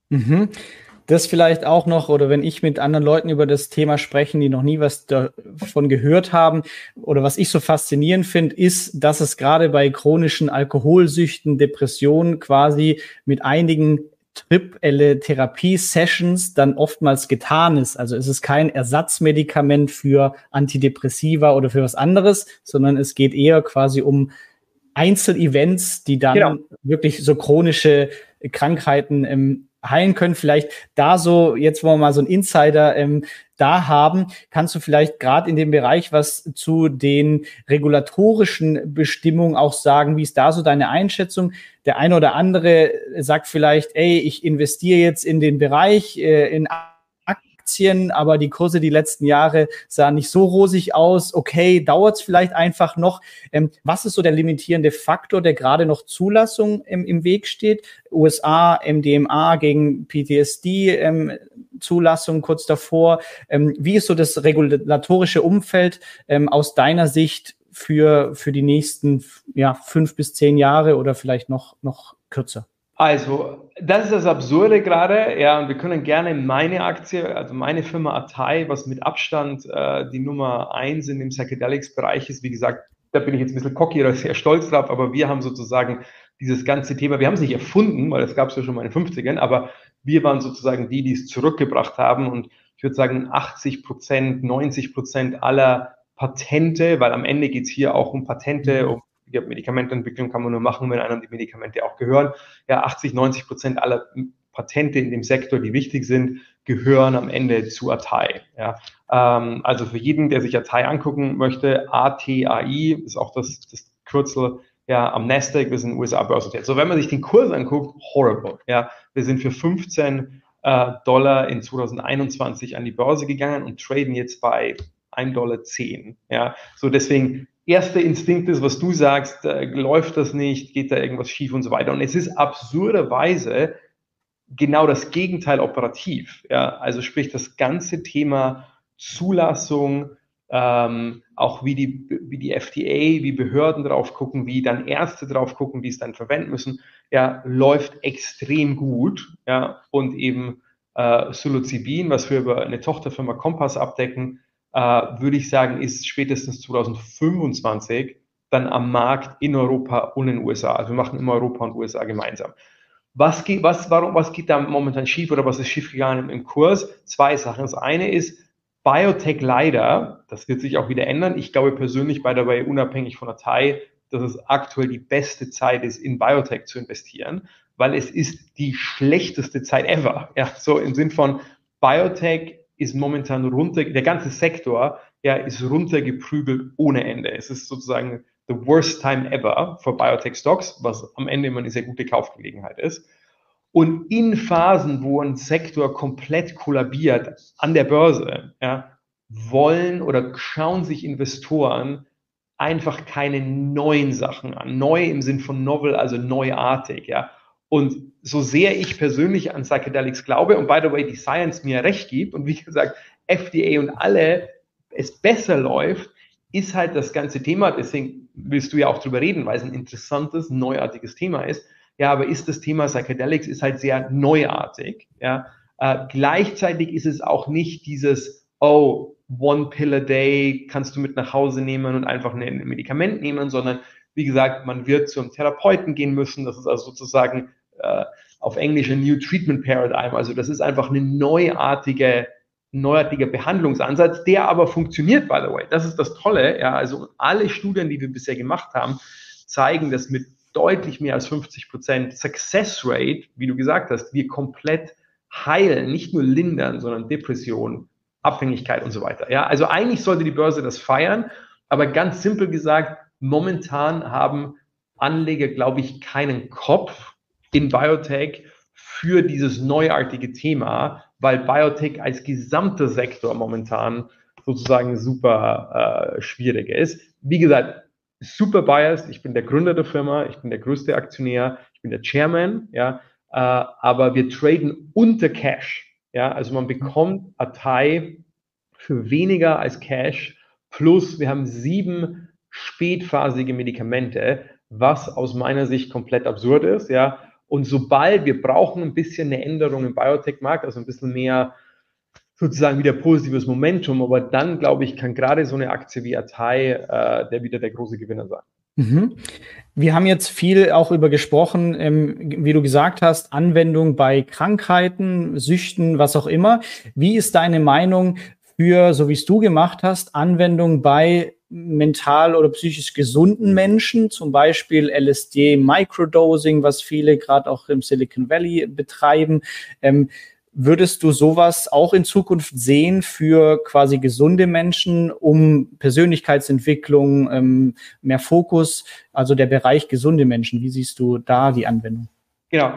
Mhm. Das vielleicht auch noch, oder wenn ich mit anderen Leuten über das Thema spreche, die noch nie was davon gehört haben, oder was ich so faszinierend finde, ist, dass es gerade bei chronischen Alkoholsüchten, Depressionen quasi mit einigen triple Therapie-Sessions dann oftmals getan ist. Also es ist kein Ersatzmedikament für Antidepressiva oder für was anderes, sondern es geht eher quasi um Einzelevents, die dann genau. wirklich so chronische Krankheiten ähm, heilen können. Vielleicht da so, jetzt wollen wir mal so ein Insider ähm, da haben, kannst du vielleicht gerade in dem Bereich was zu den regulatorischen Bestimmungen auch sagen? Wie ist da so deine Einschätzung? Der eine oder andere sagt vielleicht, ey, ich investiere jetzt in den Bereich, äh, in Aktien, aber die Kurse die letzten Jahre sahen nicht so rosig aus. Okay, dauert es vielleicht einfach noch. Ähm, was ist so der limitierende Faktor, der gerade noch Zulassung im, im Weg steht? USA, MDMA gegen PTSD, ähm, Zulassung kurz davor. Ähm, wie ist so das regulatorische Umfeld ähm, aus deiner Sicht für, für die nächsten ja, fünf bis zehn Jahre oder vielleicht noch, noch kürzer? Also, das ist das Absurde gerade. Ja, und wir können gerne meine Aktie, also meine Firma Atai, was mit Abstand äh, die Nummer eins in dem Psychedelics-Bereich ist, wie gesagt, da bin ich jetzt ein bisschen cocky oder sehr stolz drauf, aber wir haben sozusagen dieses ganze Thema, wir haben es nicht erfunden, weil das gab es ja schon mal in den 50ern, aber wir waren sozusagen die, die es zurückgebracht haben und ich würde sagen 80 Prozent, 90 Prozent aller Patente, weil am Ende geht es hier auch um Patente, mhm. um die Medikamentenentwicklung kann man nur machen, wenn einem die Medikamente auch gehören. Ja, 80, 90 Prozent aller Patente in dem Sektor, die wichtig sind, gehören am Ende zu Atai. Ja. Ähm, also für jeden, der sich Atai angucken möchte, ATAI ist auch das, das Kürzel ja, am Nasdaq, wir sind USA börsennotiert. So, wenn man sich den Kurs anguckt, horrible. Ja, wir sind für 15 äh, Dollar in 2021 an die Börse gegangen und traden jetzt bei 1,10 Dollar. Ja, so deswegen erster Instinkt ist, was du sagst, äh, läuft das nicht, geht da irgendwas schief und so weiter. Und es ist absurderweise genau das Gegenteil operativ. Ja, also sprich das ganze Thema Zulassung, ähm, auch wie die, wie die FDA, wie Behörden drauf gucken, wie dann Ärzte drauf gucken, wie es dann verwenden müssen, ja, läuft extrem gut. Ja, und eben äh, Psilocybin, was wir über eine Tochterfirma Kompass abdecken, äh, würde ich sagen, ist spätestens 2025 dann am Markt in Europa und in den USA. Also wir machen immer Europa und USA gemeinsam. Was geht, was, warum, was geht da momentan schief oder was ist schiefgegangen im, im Kurs? Zwei Sachen. Das eine ist, Biotech leider, das wird sich auch wieder ändern. Ich glaube persönlich, by the way, unabhängig von der TAI, dass es aktuell die beste Zeit ist, in Biotech zu investieren, weil es ist die schlechteste Zeit ever. Ja, so im Sinn von Biotech ist momentan runter, der ganze Sektor, ja, ist runtergeprügelt ohne Ende. Es ist sozusagen the worst time ever for Biotech Stocks, was am Ende immer eine sehr gute Kaufgelegenheit ist. Und in Phasen, wo ein Sektor komplett kollabiert an der Börse, ja, wollen oder schauen sich Investoren einfach keine neuen Sachen an. Neu im Sinn von novel, also neuartig, ja. Und so sehr ich persönlich an Psychedelics glaube und by the way die Science mir recht gibt und wie gesagt FDA und alle es besser läuft, ist halt das ganze Thema, deswegen willst du ja auch drüber reden, weil es ein interessantes, neuartiges Thema ist, ja, aber ist das Thema Psychedelics ist halt sehr neuartig. Ja, äh, gleichzeitig ist es auch nicht dieses, oh, one pill a day kannst du mit nach Hause nehmen und einfach ein Medikament nehmen, sondern wie gesagt, man wird zum Therapeuten gehen müssen. Das ist also sozusagen äh, auf Englisch ein New Treatment Paradigm. Also das ist einfach eine neuartige, neuartiger Behandlungsansatz, der aber funktioniert, by the way. Das ist das Tolle. Ja, also alle Studien, die wir bisher gemacht haben, zeigen, dass mit deutlich mehr als 50 Prozent Success Rate, wie du gesagt hast, wir komplett heilen, nicht nur lindern, sondern Depression, Abhängigkeit und so weiter. Ja, also eigentlich sollte die Börse das feiern, aber ganz simpel gesagt, momentan haben Anleger, glaube ich, keinen Kopf in Biotech für dieses neuartige Thema, weil Biotech als gesamter Sektor momentan sozusagen super äh, schwierig ist. Wie gesagt, super biased. Ich bin der Gründer der Firma, ich bin der größte Aktionär, ich bin der Chairman, ja, äh, aber wir traden unter Cash. Ja, also man bekommt Atai für weniger als Cash plus wir haben sieben spätphasige Medikamente, was aus meiner Sicht komplett absurd ist, ja. Und sobald wir brauchen ein bisschen eine Änderung im Biotech-Markt, also ein bisschen mehr sozusagen wieder positives Momentum. Aber dann, glaube ich, kann gerade so eine Aktie wie Atai äh, der wieder der große Gewinner sein. Mhm. Wir haben jetzt viel auch über gesprochen, ähm, wie du gesagt hast, Anwendung bei Krankheiten, Süchten, was auch immer. Wie ist deine Meinung für, so wie es du gemacht hast, Anwendung bei mental oder psychisch gesunden Menschen, zum Beispiel LSD Microdosing, was viele gerade auch im Silicon Valley betreiben. Ähm, Würdest du sowas auch in Zukunft sehen für quasi gesunde Menschen, um Persönlichkeitsentwicklung, ähm, mehr Fokus, also der Bereich gesunde Menschen? Wie siehst du da die Anwendung? Genau.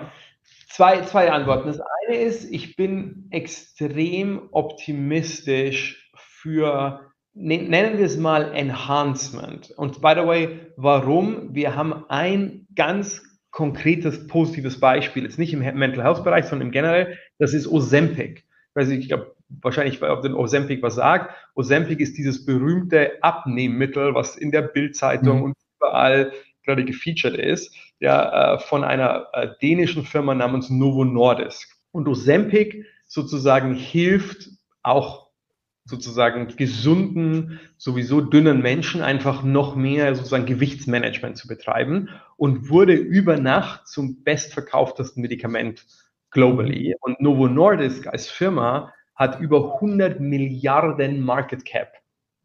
Zwei, zwei Antworten. Das eine ist, ich bin extrem optimistisch für, nennen wir es mal Enhancement. Und by the way, warum? Wir haben ein ganz konkretes, positives Beispiel, jetzt nicht im Mental Health Bereich, sondern im generell, das ist Ozempic. Also ich glaube, wahrscheinlich, ob den Ozempic was sagt. Ozempic ist dieses berühmte Abnehmmittel, was in der Bildzeitung mhm. und überall gerade gefeatured ist, ja, äh, von einer äh, dänischen Firma namens Novo Nordisk. Und Ozempic sozusagen hilft auch sozusagen gesunden, sowieso dünnen Menschen einfach noch mehr sozusagen Gewichtsmanagement zu betreiben und wurde über Nacht zum bestverkauftesten Medikament globally. Und Novo Nordisk als Firma hat über 100 Milliarden Market Cap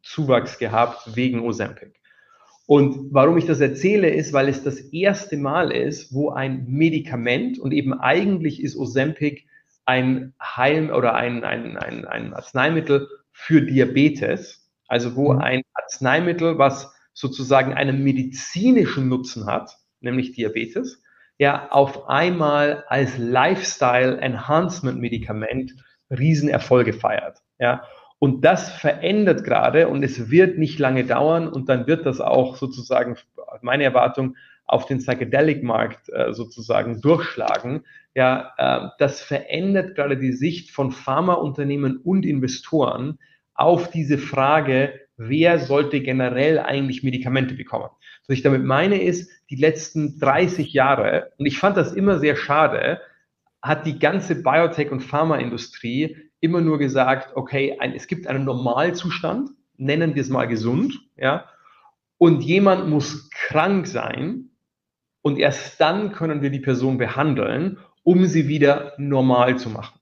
Zuwachs gehabt wegen Ozempic. Und warum ich das erzähle, ist, weil es das erste Mal ist, wo ein Medikament und eben eigentlich ist Ozempic ein Heil- oder ein, ein, ein, ein Arzneimittel für Diabetes, also wo mhm. ein Arzneimittel, was sozusagen einen medizinischen Nutzen hat, nämlich Diabetes, ja auf einmal als Lifestyle Enhancement Medikament Riesenerfolge feiert. Ja, und das verändert gerade und es wird nicht lange dauern und dann wird das auch sozusagen, meine Erwartung, auf den Psychedelic-Markt äh, sozusagen durchschlagen. Ja, äh, das verändert gerade die Sicht von Pharmaunternehmen und Investoren auf diese Frage, wer sollte generell eigentlich Medikamente bekommen. Was ich damit meine ist, die letzten 30 Jahre, und ich fand das immer sehr schade, hat die ganze Biotech- und Pharmaindustrie immer nur gesagt, okay, ein, es gibt einen Normalzustand, nennen wir es mal gesund, ja, und jemand muss krank sein und erst dann können wir die Person behandeln, um sie wieder normal zu machen.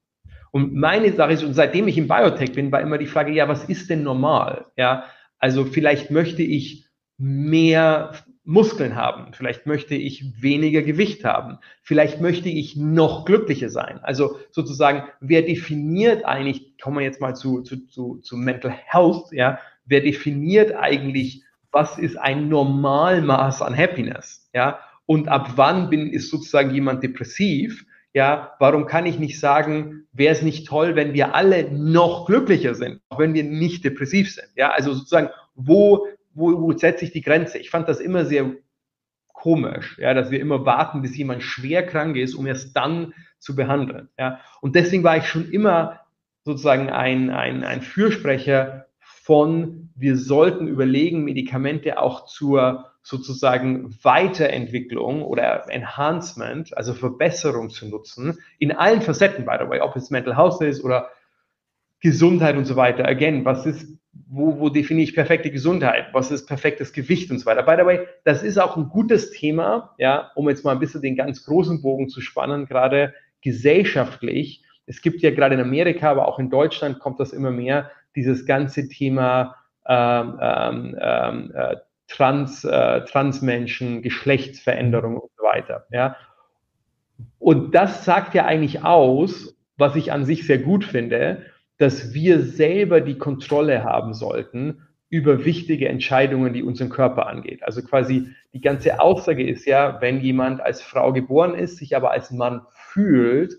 Und meine Sache ist, und seitdem ich im Biotech bin, war immer die Frage, ja, was ist denn normal? Ja, also vielleicht möchte ich mehr Muskeln haben. Vielleicht möchte ich weniger Gewicht haben. Vielleicht möchte ich noch glücklicher sein. Also sozusagen, wer definiert eigentlich, kommen wir jetzt mal zu, zu, zu, zu Mental Health, ja, wer definiert eigentlich, was ist ein Normalmaß an Happiness, ja, und ab wann bin, ist sozusagen jemand depressiv, ja, warum kann ich nicht sagen, wäre es nicht toll, wenn wir alle noch glücklicher sind, auch wenn wir nicht depressiv sind, ja, also sozusagen, wo wo, wo setze ich die Grenze? Ich fand das immer sehr komisch, ja, dass wir immer warten, bis jemand schwer krank ist, um erst dann zu behandeln. Ja. Und deswegen war ich schon immer sozusagen ein, ein, ein Fürsprecher von, wir sollten überlegen, Medikamente auch zur sozusagen Weiterentwicklung oder Enhancement, also Verbesserung zu nutzen, in allen Facetten, by the way, ob es Mental Health ist oder Gesundheit und so weiter. Again, was ist wo, wo definiere ich perfekte Gesundheit? Was ist perfektes Gewicht und so weiter? By the way, das ist auch ein gutes Thema, ja, um jetzt mal ein bisschen den ganz großen Bogen zu spannen, gerade gesellschaftlich. Es gibt ja gerade in Amerika, aber auch in Deutschland kommt das immer mehr, dieses ganze Thema ähm, ähm, ähm äh, Trans, äh, Transmenschen, Geschlechtsveränderung und so weiter. Ja. Und das sagt ja eigentlich aus, was ich an sich sehr gut finde, dass wir selber die Kontrolle haben sollten über wichtige Entscheidungen, die unseren Körper angeht. Also quasi die ganze Aussage ist ja, wenn jemand als Frau geboren ist, sich aber als Mann fühlt,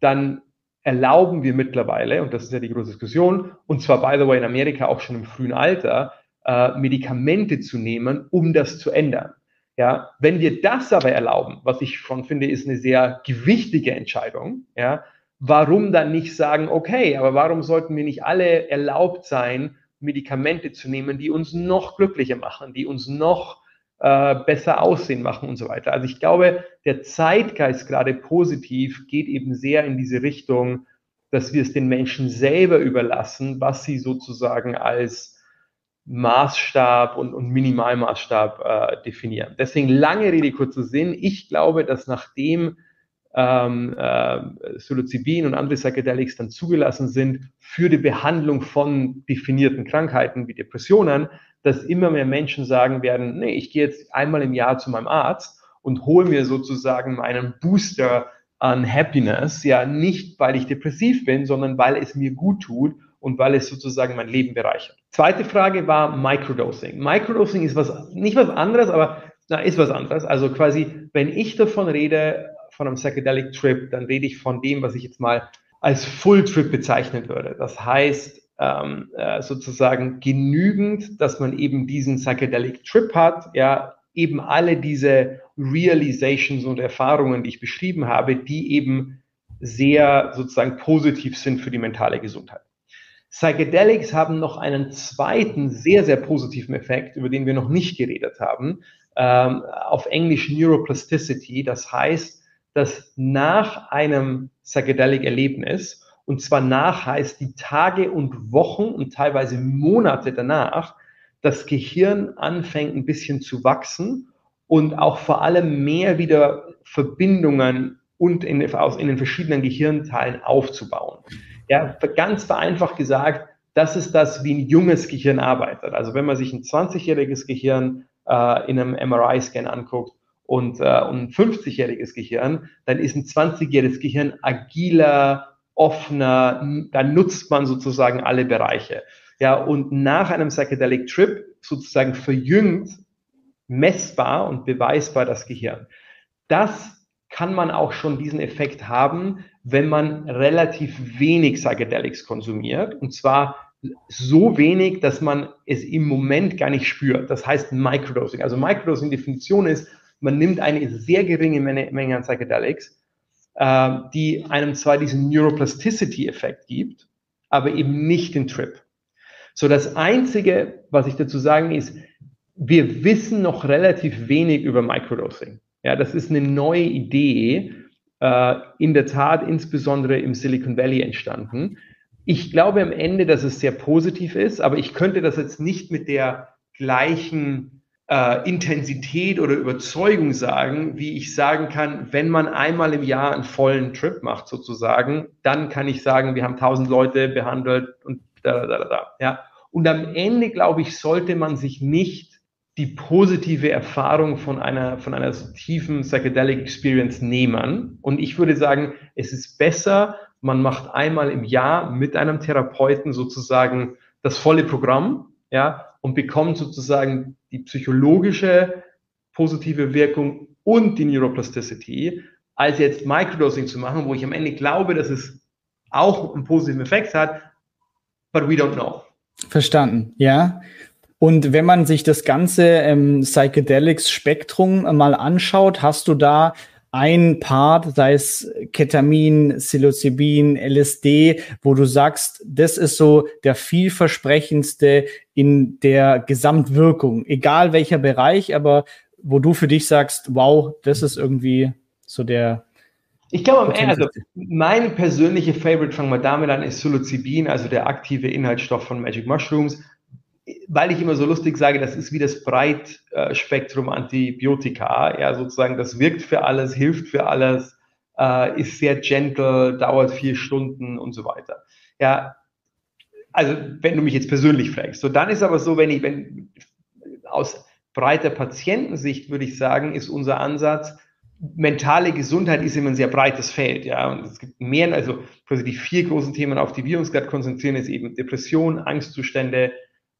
dann erlauben wir mittlerweile, und das ist ja die große Diskussion, und zwar by the way in Amerika auch schon im frühen Alter, äh, Medikamente zu nehmen, um das zu ändern. Ja, wenn wir das aber erlauben, was ich schon finde, ist eine sehr gewichtige Entscheidung, ja, warum dann nicht sagen, okay, aber warum sollten wir nicht alle erlaubt sein, Medikamente zu nehmen, die uns noch glücklicher machen, die uns noch äh, besser aussehen machen und so weiter. Also ich glaube, der Zeitgeist gerade positiv geht eben sehr in diese Richtung, dass wir es den Menschen selber überlassen, was sie sozusagen als Maßstab und, und Minimalmaßstab äh, definieren. Deswegen lange Rede, kurzer Sinn. Ich glaube, dass nachdem ähm, äh, Psilocybin und andere Psychedelics dann zugelassen sind für die Behandlung von definierten Krankheiten wie Depressionen, dass immer mehr Menschen sagen werden, nee, ich gehe jetzt einmal im Jahr zu meinem Arzt und hole mir sozusagen meinen Booster an Happiness, ja, nicht weil ich depressiv bin, sondern weil es mir gut tut und weil es sozusagen mein Leben bereichert. Zweite Frage war Microdosing. Microdosing ist was, nicht was anderes, aber na, ist was anderes. Also quasi, wenn ich davon rede, von einem Psychedelic Trip, dann rede ich von dem, was ich jetzt mal als Full Trip bezeichnen würde. Das heißt, ähm, äh, sozusagen genügend, dass man eben diesen Psychedelic Trip hat, ja, eben alle diese Realizations und Erfahrungen, die ich beschrieben habe, die eben sehr sozusagen positiv sind für die mentale Gesundheit. Psychedelics haben noch einen zweiten sehr, sehr positiven Effekt, über den wir noch nicht geredet haben, ähm, auf Englisch Neuroplasticity. Das heißt, dass nach einem Psychedelic-Erlebnis, und zwar nach heißt die Tage und Wochen und teilweise Monate danach, das Gehirn anfängt ein bisschen zu wachsen und auch vor allem mehr wieder Verbindungen und in, in den verschiedenen Gehirnteilen aufzubauen. Ja, ganz vereinfacht gesagt, das ist das, wie ein junges Gehirn arbeitet. Also wenn man sich ein 20-jähriges Gehirn äh, in einem MRI-Scan anguckt, und, äh, und ein 50-jähriges Gehirn, dann ist ein 20-jähriges Gehirn agiler, offener, da nutzt man sozusagen alle Bereiche. Ja, und nach einem Psychedelic Trip sozusagen verjüngt messbar und beweisbar das Gehirn. Das kann man auch schon diesen Effekt haben, wenn man relativ wenig Psychedelics konsumiert. Und zwar so wenig, dass man es im Moment gar nicht spürt. Das heißt Microdosing. Also Microdosing Definition ist, man nimmt eine sehr geringe Menge, Menge an Psychedelics, äh, die einem zwar diesen Neuroplasticity-Effekt gibt, aber eben nicht den Trip. So, das Einzige, was ich dazu sagen ist, wir wissen noch relativ wenig über Microdosing. Ja, das ist eine neue Idee, äh, in der Tat insbesondere im Silicon Valley entstanden. Ich glaube am Ende, dass es sehr positiv ist, aber ich könnte das jetzt nicht mit der gleichen äh, Intensität oder Überzeugung sagen, wie ich sagen kann, wenn man einmal im Jahr einen vollen Trip macht sozusagen, dann kann ich sagen, wir haben tausend Leute behandelt und da, da, da, da. Ja. Und am Ende, glaube ich, sollte man sich nicht die positive Erfahrung von einer, von einer so tiefen Psychedelic Experience nehmen. Und ich würde sagen, es ist besser, man macht einmal im Jahr mit einem Therapeuten sozusagen das volle Programm, ja, und bekommt sozusagen die psychologische positive Wirkung und die Neuroplasticity, als jetzt Microdosing zu machen, wo ich am Ende glaube, dass es auch einen positiven Effekt hat, but we don't know. Verstanden, ja. Und wenn man sich das ganze ähm, Psychedelics-Spektrum mal anschaut, hast du da ein Part, sei es Ketamin, Psilocybin, LSD, wo du sagst, das ist so der vielversprechendste in der Gesamtwirkung, egal welcher Bereich, aber wo du für dich sagst, wow, das ist irgendwie so der. Ich glaube, also mein persönlicher Favorite, fangen wir damit an, ist Psilocybin, also der aktive Inhaltsstoff von Magic Mushrooms weil ich immer so lustig sage, das ist wie das Breitspektrum Antibiotika. Ja, sozusagen, das wirkt für alles, hilft für alles, äh, ist sehr gentle, dauert vier Stunden und so weiter. Ja, also wenn du mich jetzt persönlich fragst. So, dann ist aber so, wenn ich, wenn aus breiter Patientensicht würde ich sagen, ist unser Ansatz, mentale Gesundheit ist immer ein sehr breites Feld, ja. Und es gibt mehr, also quasi die vier großen Themen, auf die wir uns gerade konzentrieren, ist eben Depression, Angstzustände,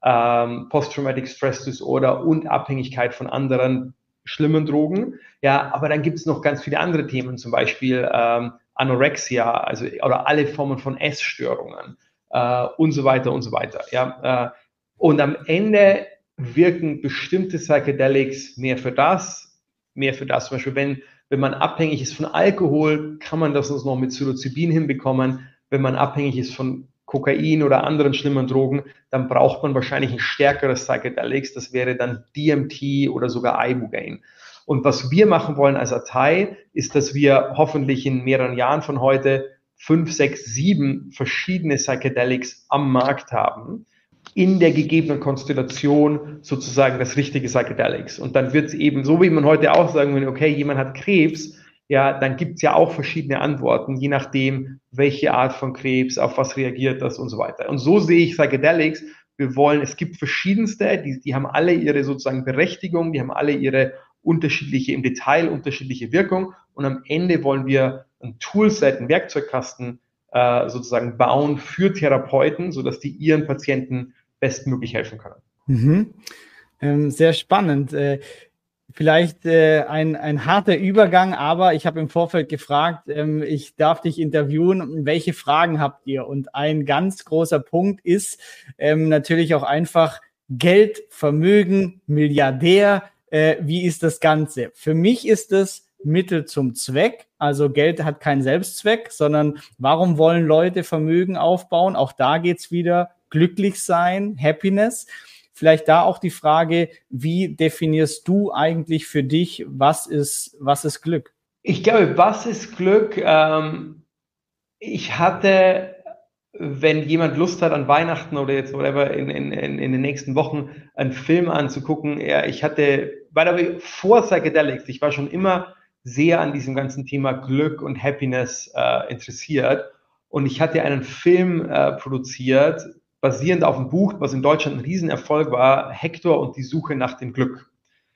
ähm, Post-Traumatic Stress Disorder und Abhängigkeit von anderen schlimmen Drogen. Ja, aber dann gibt es noch ganz viele andere Themen, zum Beispiel ähm, Anorexia, also oder alle Formen von Essstörungen äh, und so weiter und so weiter. Ja, äh, und am Ende wirken bestimmte Psychedelics mehr für das, mehr für das. Zum Beispiel, wenn, wenn man abhängig ist von Alkohol, kann man das uns noch mit Psilocybin hinbekommen. Wenn man abhängig ist von Kokain oder anderen schlimmen Drogen, dann braucht man wahrscheinlich ein stärkeres Psychedelics. Das wäre dann DMT oder sogar Ibogaine. Und was wir machen wollen als Atai, ist, dass wir hoffentlich in mehreren Jahren von heute fünf, sechs, sieben verschiedene Psychedelics am Markt haben, in der gegebenen Konstellation sozusagen das richtige Psychedelics. Und dann wird es eben, so wie man heute auch sagen würde, okay, jemand hat Krebs, ja, dann gibt es ja auch verschiedene Antworten, je nachdem, welche Art von Krebs, auf was reagiert das und so weiter. Und so sehe ich Psychedelics. Wir wollen, es gibt verschiedenste, die, die haben alle ihre sozusagen Berechtigung, die haben alle ihre unterschiedliche, im Detail unterschiedliche Wirkung. Und am Ende wollen wir ein Toolset, einen Werkzeugkasten äh, sozusagen bauen für Therapeuten, sodass die ihren Patienten bestmöglich helfen können. Mhm. Ähm, sehr spannend. Äh, Vielleicht äh, ein, ein harter Übergang, aber ich habe im Vorfeld gefragt, ähm, ich darf dich interviewen, welche Fragen habt ihr? Und ein ganz großer Punkt ist ähm, natürlich auch einfach Geld, Vermögen, Milliardär. Äh, wie ist das Ganze? Für mich ist es Mittel zum Zweck. Also Geld hat keinen Selbstzweck, sondern warum wollen Leute Vermögen aufbauen? Auch da geht's wieder glücklich sein, Happiness. Vielleicht da auch die Frage, wie definierst du eigentlich für dich, was ist, was ist Glück? Ich glaube, was ist Glück? Ähm, ich hatte, wenn jemand Lust hat an Weihnachten oder jetzt whatever in, in, in, den nächsten Wochen einen Film anzugucken, ja, ich hatte, weil aber vor Psychedelics, ich war schon immer sehr an diesem ganzen Thema Glück und Happiness äh, interessiert. Und ich hatte einen Film äh, produziert, basierend auf einem Buch, was in Deutschland ein Riesenerfolg war, Hector und die Suche nach dem Glück.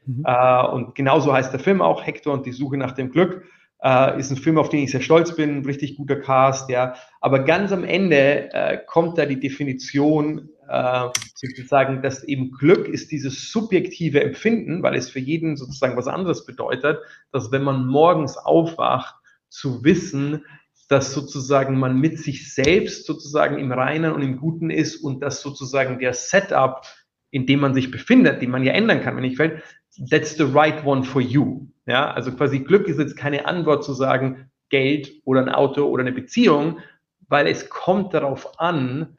Mhm. Äh, und genauso heißt der Film auch, Hector und die Suche nach dem Glück. Äh, ist ein Film, auf den ich sehr stolz bin, richtig guter Cast, ja. Aber ganz am Ende äh, kommt da die Definition äh, sozusagen, dass eben Glück ist dieses subjektive Empfinden, weil es für jeden sozusagen was anderes bedeutet, dass wenn man morgens aufwacht, zu wissen, dass sozusagen man mit sich selbst sozusagen im Reinen und im Guten ist und dass sozusagen der Setup, in dem man sich befindet, den man ja ändern kann, wenn ich fällt, that's the right one for you. Ja, also quasi Glück ist jetzt keine Antwort zu sagen, Geld oder ein Auto oder eine Beziehung, weil es kommt darauf an,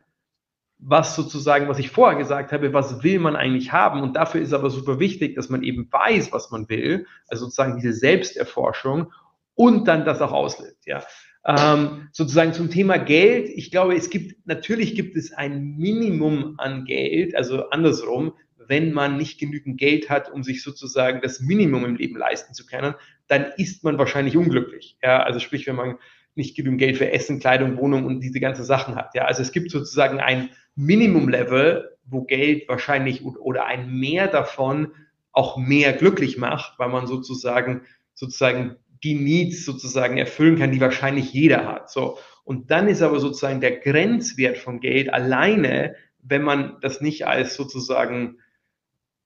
was sozusagen, was ich vorher gesagt habe, was will man eigentlich haben? Und dafür ist aber super wichtig, dass man eben weiß, was man will, also sozusagen diese Selbsterforschung und dann das auch auslebt. Ja. Ähm, sozusagen zum Thema Geld. Ich glaube, es gibt, natürlich gibt es ein Minimum an Geld, also andersrum, wenn man nicht genügend Geld hat, um sich sozusagen das Minimum im Leben leisten zu können, dann ist man wahrscheinlich unglücklich. Ja, also sprich, wenn man nicht genügend Geld für Essen, Kleidung, Wohnung und diese ganzen Sachen hat. Ja, also es gibt sozusagen ein Minimum-Level, wo Geld wahrscheinlich oder ein Mehr davon auch mehr glücklich macht, weil man sozusagen sozusagen die Needs sozusagen erfüllen kann, die wahrscheinlich jeder hat. So und dann ist aber sozusagen der Grenzwert von Geld alleine, wenn man das nicht als sozusagen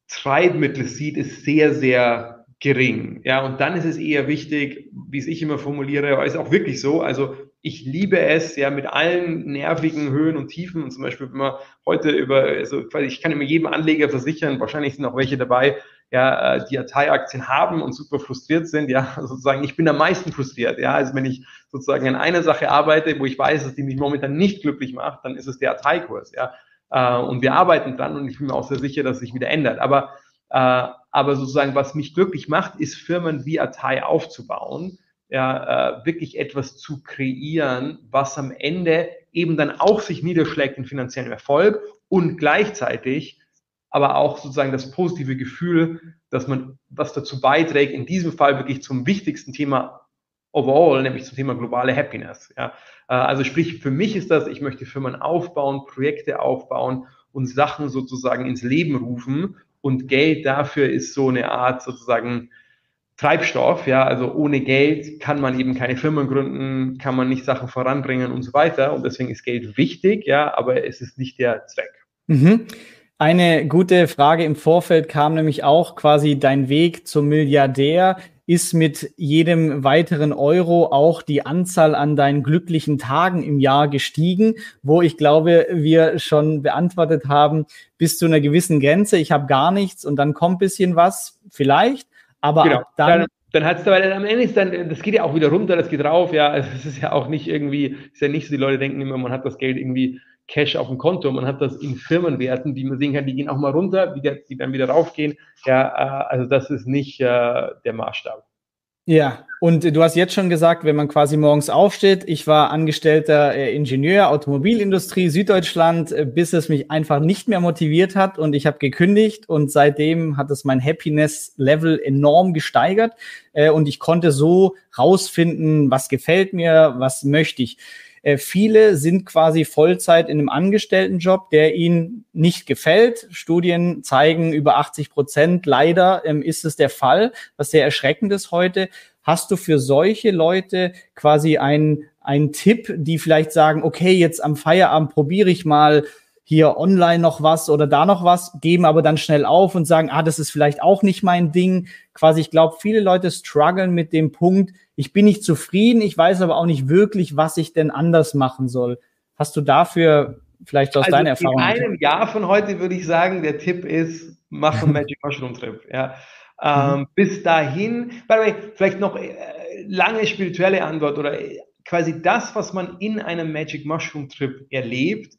Treibmittel sieht, ist sehr, sehr gering. Ja, und dann ist es eher wichtig, wie es ich immer formuliere, ist auch wirklich so. Also ich liebe es ja mit allen nervigen Höhen und Tiefen. Und zum Beispiel, wenn man heute über, also ich kann immer jedem Anleger versichern, wahrscheinlich sind auch welche dabei, ja, äh, die Atai-Aktien haben und super frustriert sind, ja, sozusagen, ich bin am meisten frustriert, ja, also wenn ich sozusagen an einer Sache arbeite, wo ich weiß, dass die mich momentan nicht glücklich macht, dann ist es der Atai-Kurs, ja, äh, und wir arbeiten dran und ich bin mir auch sehr sicher, dass sich wieder ändert. Aber, äh, aber sozusagen, was mich glücklich macht, ist Firmen wie Atai aufzubauen, ja, wirklich etwas zu kreieren, was am Ende eben dann auch sich niederschlägt in finanziellen Erfolg und gleichzeitig aber auch sozusagen das positive Gefühl, dass man was dazu beiträgt, in diesem Fall wirklich zum wichtigsten Thema overall, nämlich zum Thema globale Happiness. Ja. Äh, also sprich, für mich ist das, ich möchte Firmen aufbauen, Projekte aufbauen und Sachen sozusagen ins Leben rufen und Geld dafür ist so eine Art sozusagen Treibstoff, ja, also ohne Geld kann man eben keine Firmen gründen, kann man nicht Sachen voranbringen und so weiter und deswegen ist Geld wichtig, ja, aber es ist nicht der Zweck. Mhm. Eine gute Frage im Vorfeld kam nämlich auch quasi dein Weg zum Milliardär. Ist mit jedem weiteren Euro auch die Anzahl an deinen glücklichen Tagen im Jahr gestiegen, wo ich glaube, wir schon beantwortet haben, bis zu einer gewissen Grenze, ich habe gar nichts und dann kommt bisschen was, vielleicht, aber genau. dann, dann dann hat es da, weil am Ende ist dann, das geht ja auch wieder runter, das geht rauf, ja, also es ist ja auch nicht irgendwie, ist ja nicht so, die Leute denken immer, man hat das Geld irgendwie Cash auf dem Konto, man hat das in Firmenwerten, die man sehen kann, die gehen auch mal runter, die, die dann wieder raufgehen. Ja, äh, also das ist nicht äh, der Maßstab. Ja, und du hast jetzt schon gesagt, wenn man quasi morgens aufsteht, ich war angestellter äh, Ingenieur, Automobilindustrie, Süddeutschland, äh, bis es mich einfach nicht mehr motiviert hat und ich habe gekündigt und seitdem hat es mein Happiness-Level enorm gesteigert und ich konnte so rausfinden, was gefällt mir, was möchte ich. Äh, viele sind quasi Vollzeit in einem Angestelltenjob, der ihnen nicht gefällt. Studien zeigen über 80 Prozent. Leider ähm, ist es der Fall, was sehr erschreckend ist heute. Hast du für solche Leute quasi einen, einen Tipp, die vielleicht sagen, okay, jetzt am Feierabend probiere ich mal hier online noch was oder da noch was, geben aber dann schnell auf und sagen, ah, das ist vielleicht auch nicht mein Ding. Quasi, ich glaube, viele Leute strugglen mit dem Punkt, ich bin nicht zufrieden, ich weiß aber auch nicht wirklich, was ich denn anders machen soll. Hast du dafür vielleicht aus also deiner Erfahrung? In einem Jahr von heute würde ich sagen, der Tipp ist, mach einen Magic Mushroom Trip. Ja. Ähm, mhm. Bis dahin, by the way, vielleicht noch äh, lange spirituelle Antwort oder äh, quasi das, was man in einem Magic Mushroom Trip erlebt,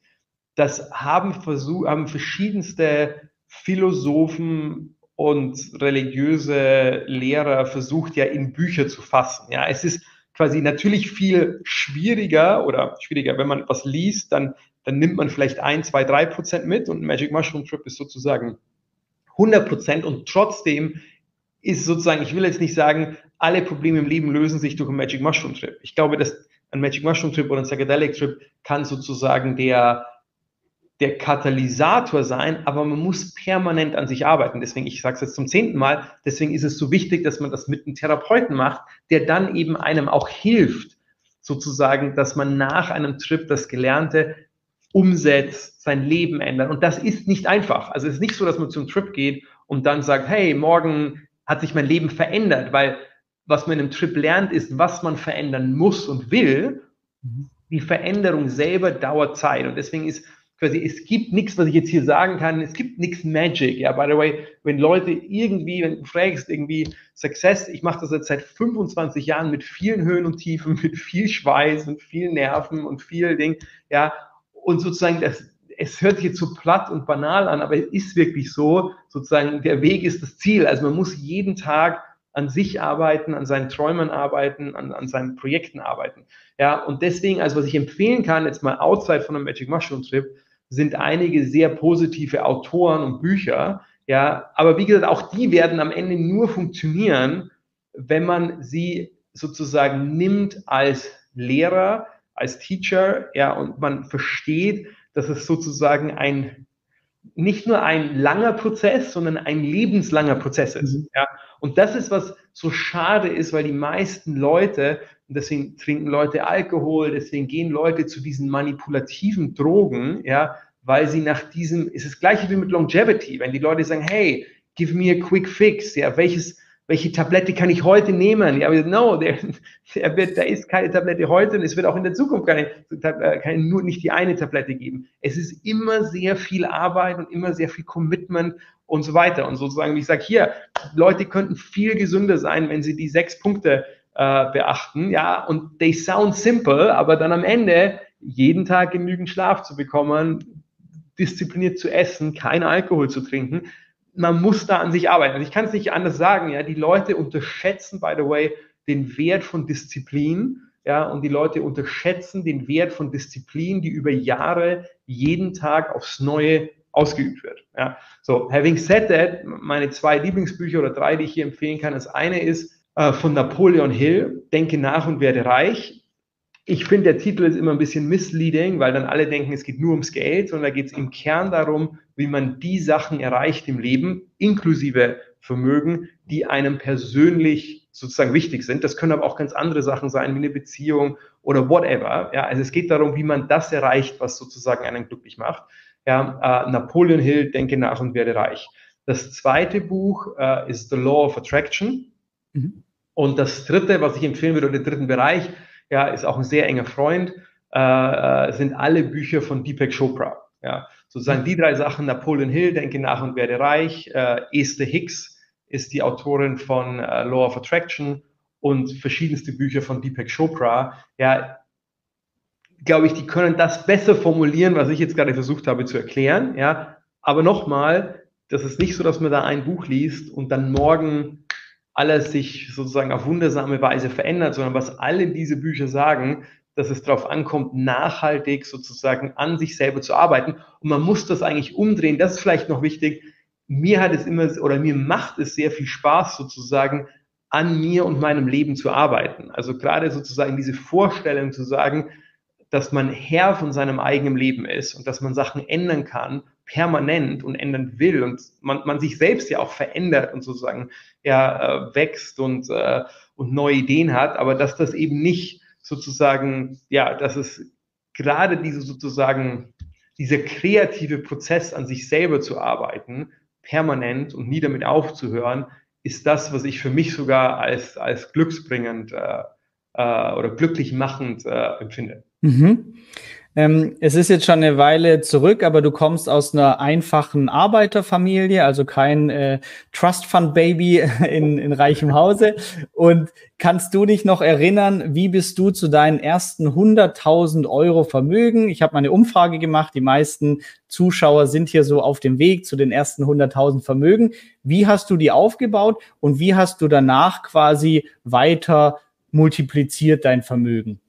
das haben, versuch, haben verschiedenste Philosophen und religiöse Lehrer versucht ja in Bücher zu fassen. Ja, es ist quasi natürlich viel schwieriger oder schwieriger, wenn man was liest, dann, dann nimmt man vielleicht ein, zwei, drei Prozent mit und Magic Mushroom Trip ist sozusagen 100 Prozent und trotzdem ist sozusagen, ich will jetzt nicht sagen, alle Probleme im Leben lösen sich durch einen Magic Mushroom Trip. Ich glaube, dass ein Magic Mushroom Trip oder ein Psychedelic Trip kann sozusagen der der Katalysator sein, aber man muss permanent an sich arbeiten. Deswegen, ich sage es jetzt zum zehnten Mal, deswegen ist es so wichtig, dass man das mit einem Therapeuten macht, der dann eben einem auch hilft, sozusagen, dass man nach einem Trip das Gelernte umsetzt, sein Leben ändert. Und das ist nicht einfach. Also es ist nicht so, dass man zum Trip geht und dann sagt, hey, morgen hat sich mein Leben verändert, weil was man im Trip lernt, ist, was man verändern muss und will. Mhm. Die Veränderung selber dauert Zeit. Und deswegen ist quasi, es gibt nichts, was ich jetzt hier sagen kann, es gibt nichts Magic. Ja, by the way, wenn Leute irgendwie, wenn du fragst, irgendwie Success, ich mache das jetzt seit 25 Jahren mit vielen Höhen und Tiefen, mit viel Schweiß und viel Nerven und viel Ding, ja, und sozusagen das, es hört sich jetzt so platt und banal an, aber es ist wirklich so, sozusagen, der Weg ist das Ziel. Also man muss jeden Tag an sich arbeiten, an seinen Träumen arbeiten, an, an seinen Projekten arbeiten. Ja, und deswegen, also was ich empfehlen kann, jetzt mal outside von einem Magic Mushroom Trip, sind einige sehr positive Autoren und Bücher. Ja, aber wie gesagt, auch die werden am Ende nur funktionieren, wenn man sie sozusagen nimmt als Lehrer, als Teacher, ja, und man versteht, dass es sozusagen ein nicht nur ein langer Prozess, sondern ein lebenslanger Prozess ist. Mhm. Ja. Und das ist, was so schade ist, weil die meisten Leute, und deswegen trinken Leute Alkohol, deswegen gehen Leute zu diesen manipulativen Drogen, ja, weil sie nach diesem, ist das gleiche wie mit Longevity, wenn die Leute sagen, hey, give me a quick fix, ja, welches, welche Tablette kann ich heute nehmen? Ja, aber no, der, der wird, da ist keine Tablette heute und es wird auch in der Zukunft keine, keine, nur nicht die eine Tablette geben. Es ist immer sehr viel Arbeit und immer sehr viel Commitment und so weiter. Und sozusagen, wie ich sage, hier, Leute könnten viel gesünder sein, wenn sie die sechs Punkte äh, beachten. Ja, und they sound simple, aber dann am Ende jeden Tag genügend Schlaf zu bekommen, diszipliniert zu essen, kein Alkohol zu trinken, man muss da an sich arbeiten. Also ich kann es nicht anders sagen, ja, die Leute unterschätzen, by the way, den Wert von Disziplin, ja, und die Leute unterschätzen den Wert von Disziplin, die über Jahre jeden Tag aufs Neue ausgeübt wird. Ja. So, having said that, meine zwei Lieblingsbücher oder drei, die ich hier empfehlen kann, das eine ist äh, von Napoleon Hill, Denke nach und werde reich. Ich finde, der Titel ist immer ein bisschen misleading, weil dann alle denken, es geht nur ums Geld, sondern da geht es im Kern darum, wie man die Sachen erreicht im Leben, inklusive Vermögen, die einem persönlich sozusagen wichtig sind. Das können aber auch ganz andere Sachen sein, wie eine Beziehung oder whatever. Ja, also es geht darum, wie man das erreicht, was sozusagen einen glücklich macht. Ja, äh, Napoleon Hill, Denke nach und werde reich. Das zweite Buch äh, ist The Law of Attraction. Mhm. Und das dritte, was ich empfehlen würde, den dritten Bereich, ja, ist auch ein sehr enger Freund, äh, äh, sind alle Bücher von Deepak Chopra. Ja, sozusagen die drei Sachen, Napoleon Hill, Denke nach und werde reich, äh, Esther Hicks ist die Autorin von äh, Law of Attraction und verschiedenste Bücher von Deepak Chopra. Ja, glaube ich, die können das besser formulieren, was ich jetzt gerade versucht habe zu erklären. Ja, aber nochmal, das ist nicht so, dass man da ein Buch liest und dann morgen alles sich sozusagen auf wundersame Weise verändert, sondern was alle diese Bücher sagen, dass es darauf ankommt, nachhaltig sozusagen an sich selber zu arbeiten. Und man muss das eigentlich umdrehen. Das ist vielleicht noch wichtig. Mir hat es immer oder mir macht es sehr viel Spaß sozusagen an mir und meinem Leben zu arbeiten. Also gerade sozusagen diese Vorstellung zu sagen, dass man Herr von seinem eigenen Leben ist und dass man Sachen ändern kann permanent und ändern will und man, man sich selbst ja auch verändert und sozusagen ja äh, wächst und, äh, und neue Ideen hat, aber dass das eben nicht sozusagen, ja, dass es gerade diese sozusagen, dieser kreative Prozess an sich selber zu arbeiten, permanent und nie damit aufzuhören, ist das, was ich für mich sogar als, als glücksbringend äh, äh, oder glücklich machend äh, empfinde. Mhm. Ähm, es ist jetzt schon eine Weile zurück, aber du kommst aus einer einfachen Arbeiterfamilie, also kein äh, Trust Fund Baby in, in reichem Hause. Und kannst du dich noch erinnern, wie bist du zu deinen ersten 100.000 Euro Vermögen? Ich habe mal eine Umfrage gemacht. Die meisten Zuschauer sind hier so auf dem Weg zu den ersten 100.000 Vermögen. Wie hast du die aufgebaut und wie hast du danach quasi weiter multipliziert dein Vermögen?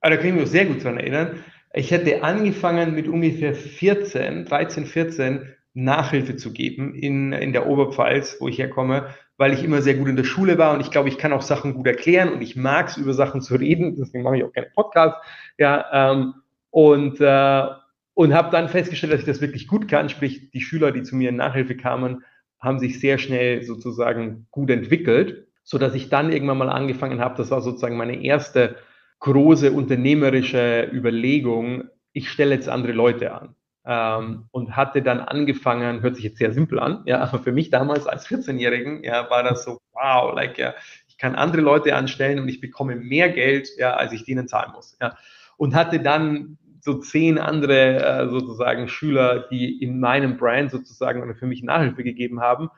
Ah, da kann ich mich sehr gut daran erinnern. Ich hätte angefangen mit ungefähr 14, 13, 14 Nachhilfe zu geben in, in der Oberpfalz, wo ich herkomme, weil ich immer sehr gut in der Schule war und ich glaube, ich kann auch Sachen gut erklären und ich mag es, über Sachen zu reden, deswegen mache ich auch keine Podcasts. Ja, ähm, und, äh, und habe dann festgestellt, dass ich das wirklich gut kann. Sprich, die Schüler, die zu mir in Nachhilfe kamen, haben sich sehr schnell sozusagen gut entwickelt, so dass ich dann irgendwann mal angefangen habe. Das war sozusagen meine erste große unternehmerische Überlegung. Ich stelle jetzt andere Leute an. Ähm, und hatte dann angefangen, hört sich jetzt sehr simpel an, ja, aber für mich damals als 14-Jährigen, ja, war das so, wow, like, ja, ich kann andere Leute anstellen und ich bekomme mehr Geld, ja, als ich denen zahlen muss, ja. Und hatte dann so zehn andere äh, sozusagen Schüler, die in meinem Brand sozusagen für mich Nachhilfe gegeben haben.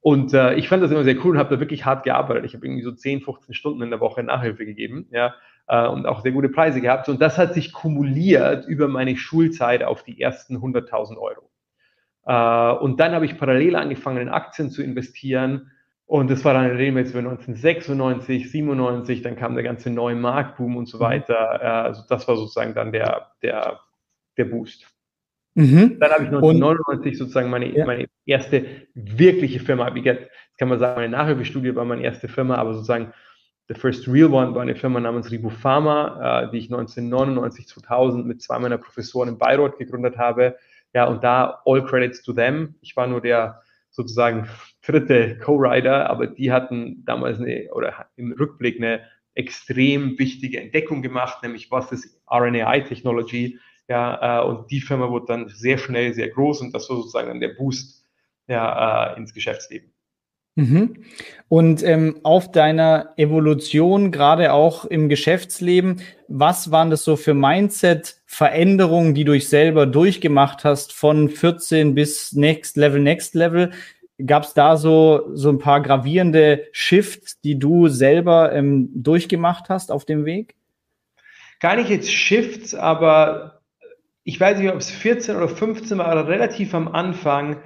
Und äh, ich fand das immer sehr cool und habe da wirklich hart gearbeitet. Ich habe irgendwie so 10, 15 Stunden in der Woche Nachhilfe gegeben, ja, äh, und auch sehr gute Preise gehabt. Und das hat sich kumuliert über meine Schulzeit auf die ersten 100.000 Euro. Äh, und dann habe ich parallel angefangen, in Aktien zu investieren und das war dann, reden wir jetzt über 1996, 97, dann kam der ganze neue Marktboom und so mhm. weiter. Also das war sozusagen dann der, der, der Boost. Mhm. Dann habe ich 1999 und, sozusagen meine, ja. meine erste wirkliche Firma. Wie jetzt kann man sagen, meine Nachhilfestudie war meine erste Firma, aber sozusagen the first real one war eine Firma namens Ribu Pharma, äh, die ich 1999, 2000 mit zwei meiner Professoren in Bayreuth gegründet habe. Ja, und da all credits to them. Ich war nur der sozusagen dritte Co-Writer, aber die hatten damals eine, oder im Rückblick eine extrem wichtige Entdeckung gemacht, nämlich was ist RNAi-Technology. Ja, äh, und die Firma wurde dann sehr schnell sehr groß und das war sozusagen dann der Boost ja, äh, ins Geschäftsleben. Mhm. Und ähm, auf deiner Evolution, gerade auch im Geschäftsleben, was waren das so für Mindset-Veränderungen, die du dich selber durchgemacht hast, von 14 bis Next Level, Next Level? Gab es da so, so ein paar gravierende Shifts, die du selber ähm, durchgemacht hast auf dem Weg? Gar nicht jetzt Shifts, aber ich weiß nicht, ob es 14 oder 15 war, aber relativ am Anfang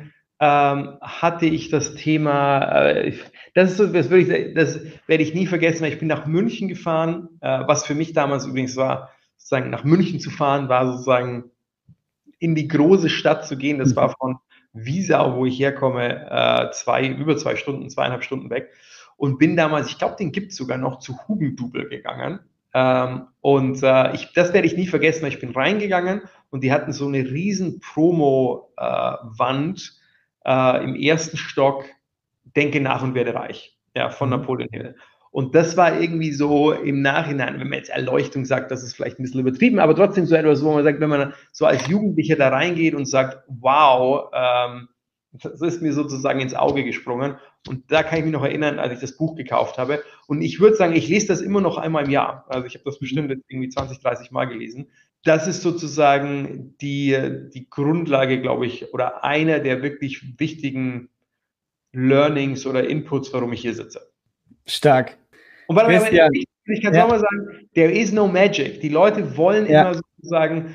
ähm, hatte ich das Thema, äh, das ist so, das, würde ich, das werde ich nie vergessen, weil ich bin nach München gefahren, äh, was für mich damals übrigens war, sozusagen nach München zu fahren, war sozusagen in die große Stadt zu gehen. Das war mhm. von Wiesau, wo ich herkomme, äh, zwei, über zwei Stunden, zweieinhalb Stunden weg. Und bin damals, ich glaube, den gibt es sogar noch zu Hugendubel gegangen. Ähm, und äh, ich, das werde ich nie vergessen. Ich bin reingegangen und die hatten so eine riesen Promo-Wand äh, im ersten Stock. Denke nach und werde reich. Ja, von mhm. Napoleon Hill. Und das war irgendwie so im Nachhinein, wenn man jetzt Erleuchtung sagt, das ist vielleicht ein bisschen übertrieben, aber trotzdem so etwas, wo man sagt, wenn man so als Jugendlicher da reingeht und sagt, wow, ähm, das ist mir sozusagen ins Auge gesprungen. Und da kann ich mich noch erinnern, als ich das Buch gekauft habe. Und ich würde sagen, ich lese das immer noch einmal im Jahr. Also ich habe das bestimmt jetzt irgendwie 20, 30 Mal gelesen. Das ist sozusagen die, die Grundlage, glaube ich, oder einer der wirklich wichtigen Learnings oder Inputs, warum ich hier sitze. Stark. Und warte, Christian, ich, ich kann es ja. mal sagen, there is no magic. Die Leute wollen ja. immer sozusagen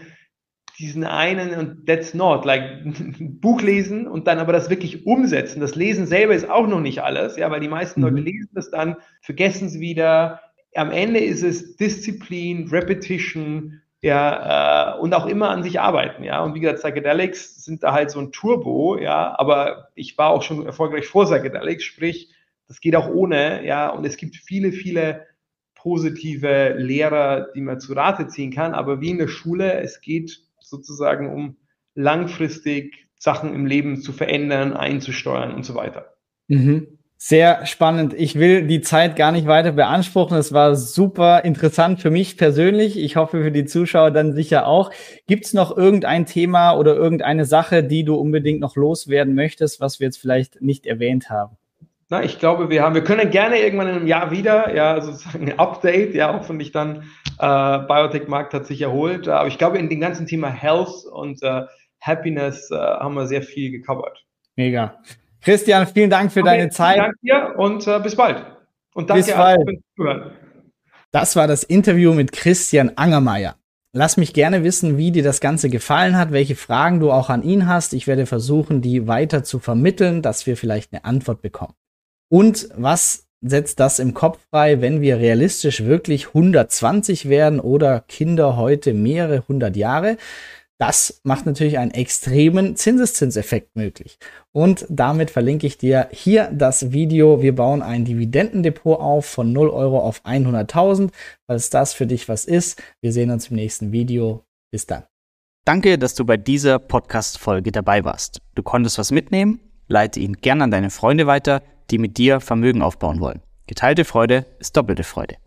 diesen einen und that's not, like ein Buch lesen und dann aber das wirklich umsetzen. Das Lesen selber ist auch noch nicht alles, ja, weil die meisten mhm. Leute lesen das dann, vergessen es wieder. Am Ende ist es Disziplin, Repetition, ja, äh, und auch immer an sich arbeiten, ja. Und wie gesagt, Psychedelics sind da halt so ein Turbo, ja, aber ich war auch schon erfolgreich vor Psychedelics, sprich, das geht auch ohne, ja, und es gibt viele, viele positive Lehrer, die man zu Rate ziehen kann, aber wie in der Schule, es geht sozusagen um langfristig Sachen im Leben zu verändern, einzusteuern und so weiter. Mhm. Sehr spannend. Ich will die Zeit gar nicht weiter beanspruchen. Es war super interessant für mich persönlich. Ich hoffe für die Zuschauer dann sicher auch. Gibt es noch irgendein Thema oder irgendeine Sache, die du unbedingt noch loswerden möchtest, was wir jetzt vielleicht nicht erwähnt haben? Na, ich glaube, wir haben, wir können gerne irgendwann in einem Jahr wieder, ja, sozusagen ein Update, ja, hoffentlich dann äh, Biotech-Markt hat sich erholt. Aber ich glaube, in dem ganzen Thema Health und äh, Happiness äh, haben wir sehr viel gecovert. Mega. Christian, vielen Dank für okay, deine Zeit. Danke dir und äh, bis bald. Und danke bis bald. fürs Zuhören. Das war das Interview mit Christian Angermeier. Lass mich gerne wissen, wie dir das Ganze gefallen hat, welche Fragen du auch an ihn hast. Ich werde versuchen, die weiter zu vermitteln, dass wir vielleicht eine Antwort bekommen. Und was setzt das im Kopf frei, wenn wir realistisch wirklich 120 werden oder Kinder heute mehrere hundert Jahre? Das macht natürlich einen extremen Zinseszinseffekt möglich. Und damit verlinke ich dir hier das Video. Wir bauen ein Dividendendepot auf von 0 Euro auf 100.000. Falls das für dich was ist, wir sehen uns im nächsten Video. Bis dann. Danke, dass du bei dieser Podcast-Folge dabei warst. Du konntest was mitnehmen? Leite ihn gern an deine Freunde weiter, die mit dir Vermögen aufbauen wollen. Geteilte Freude ist doppelte Freude.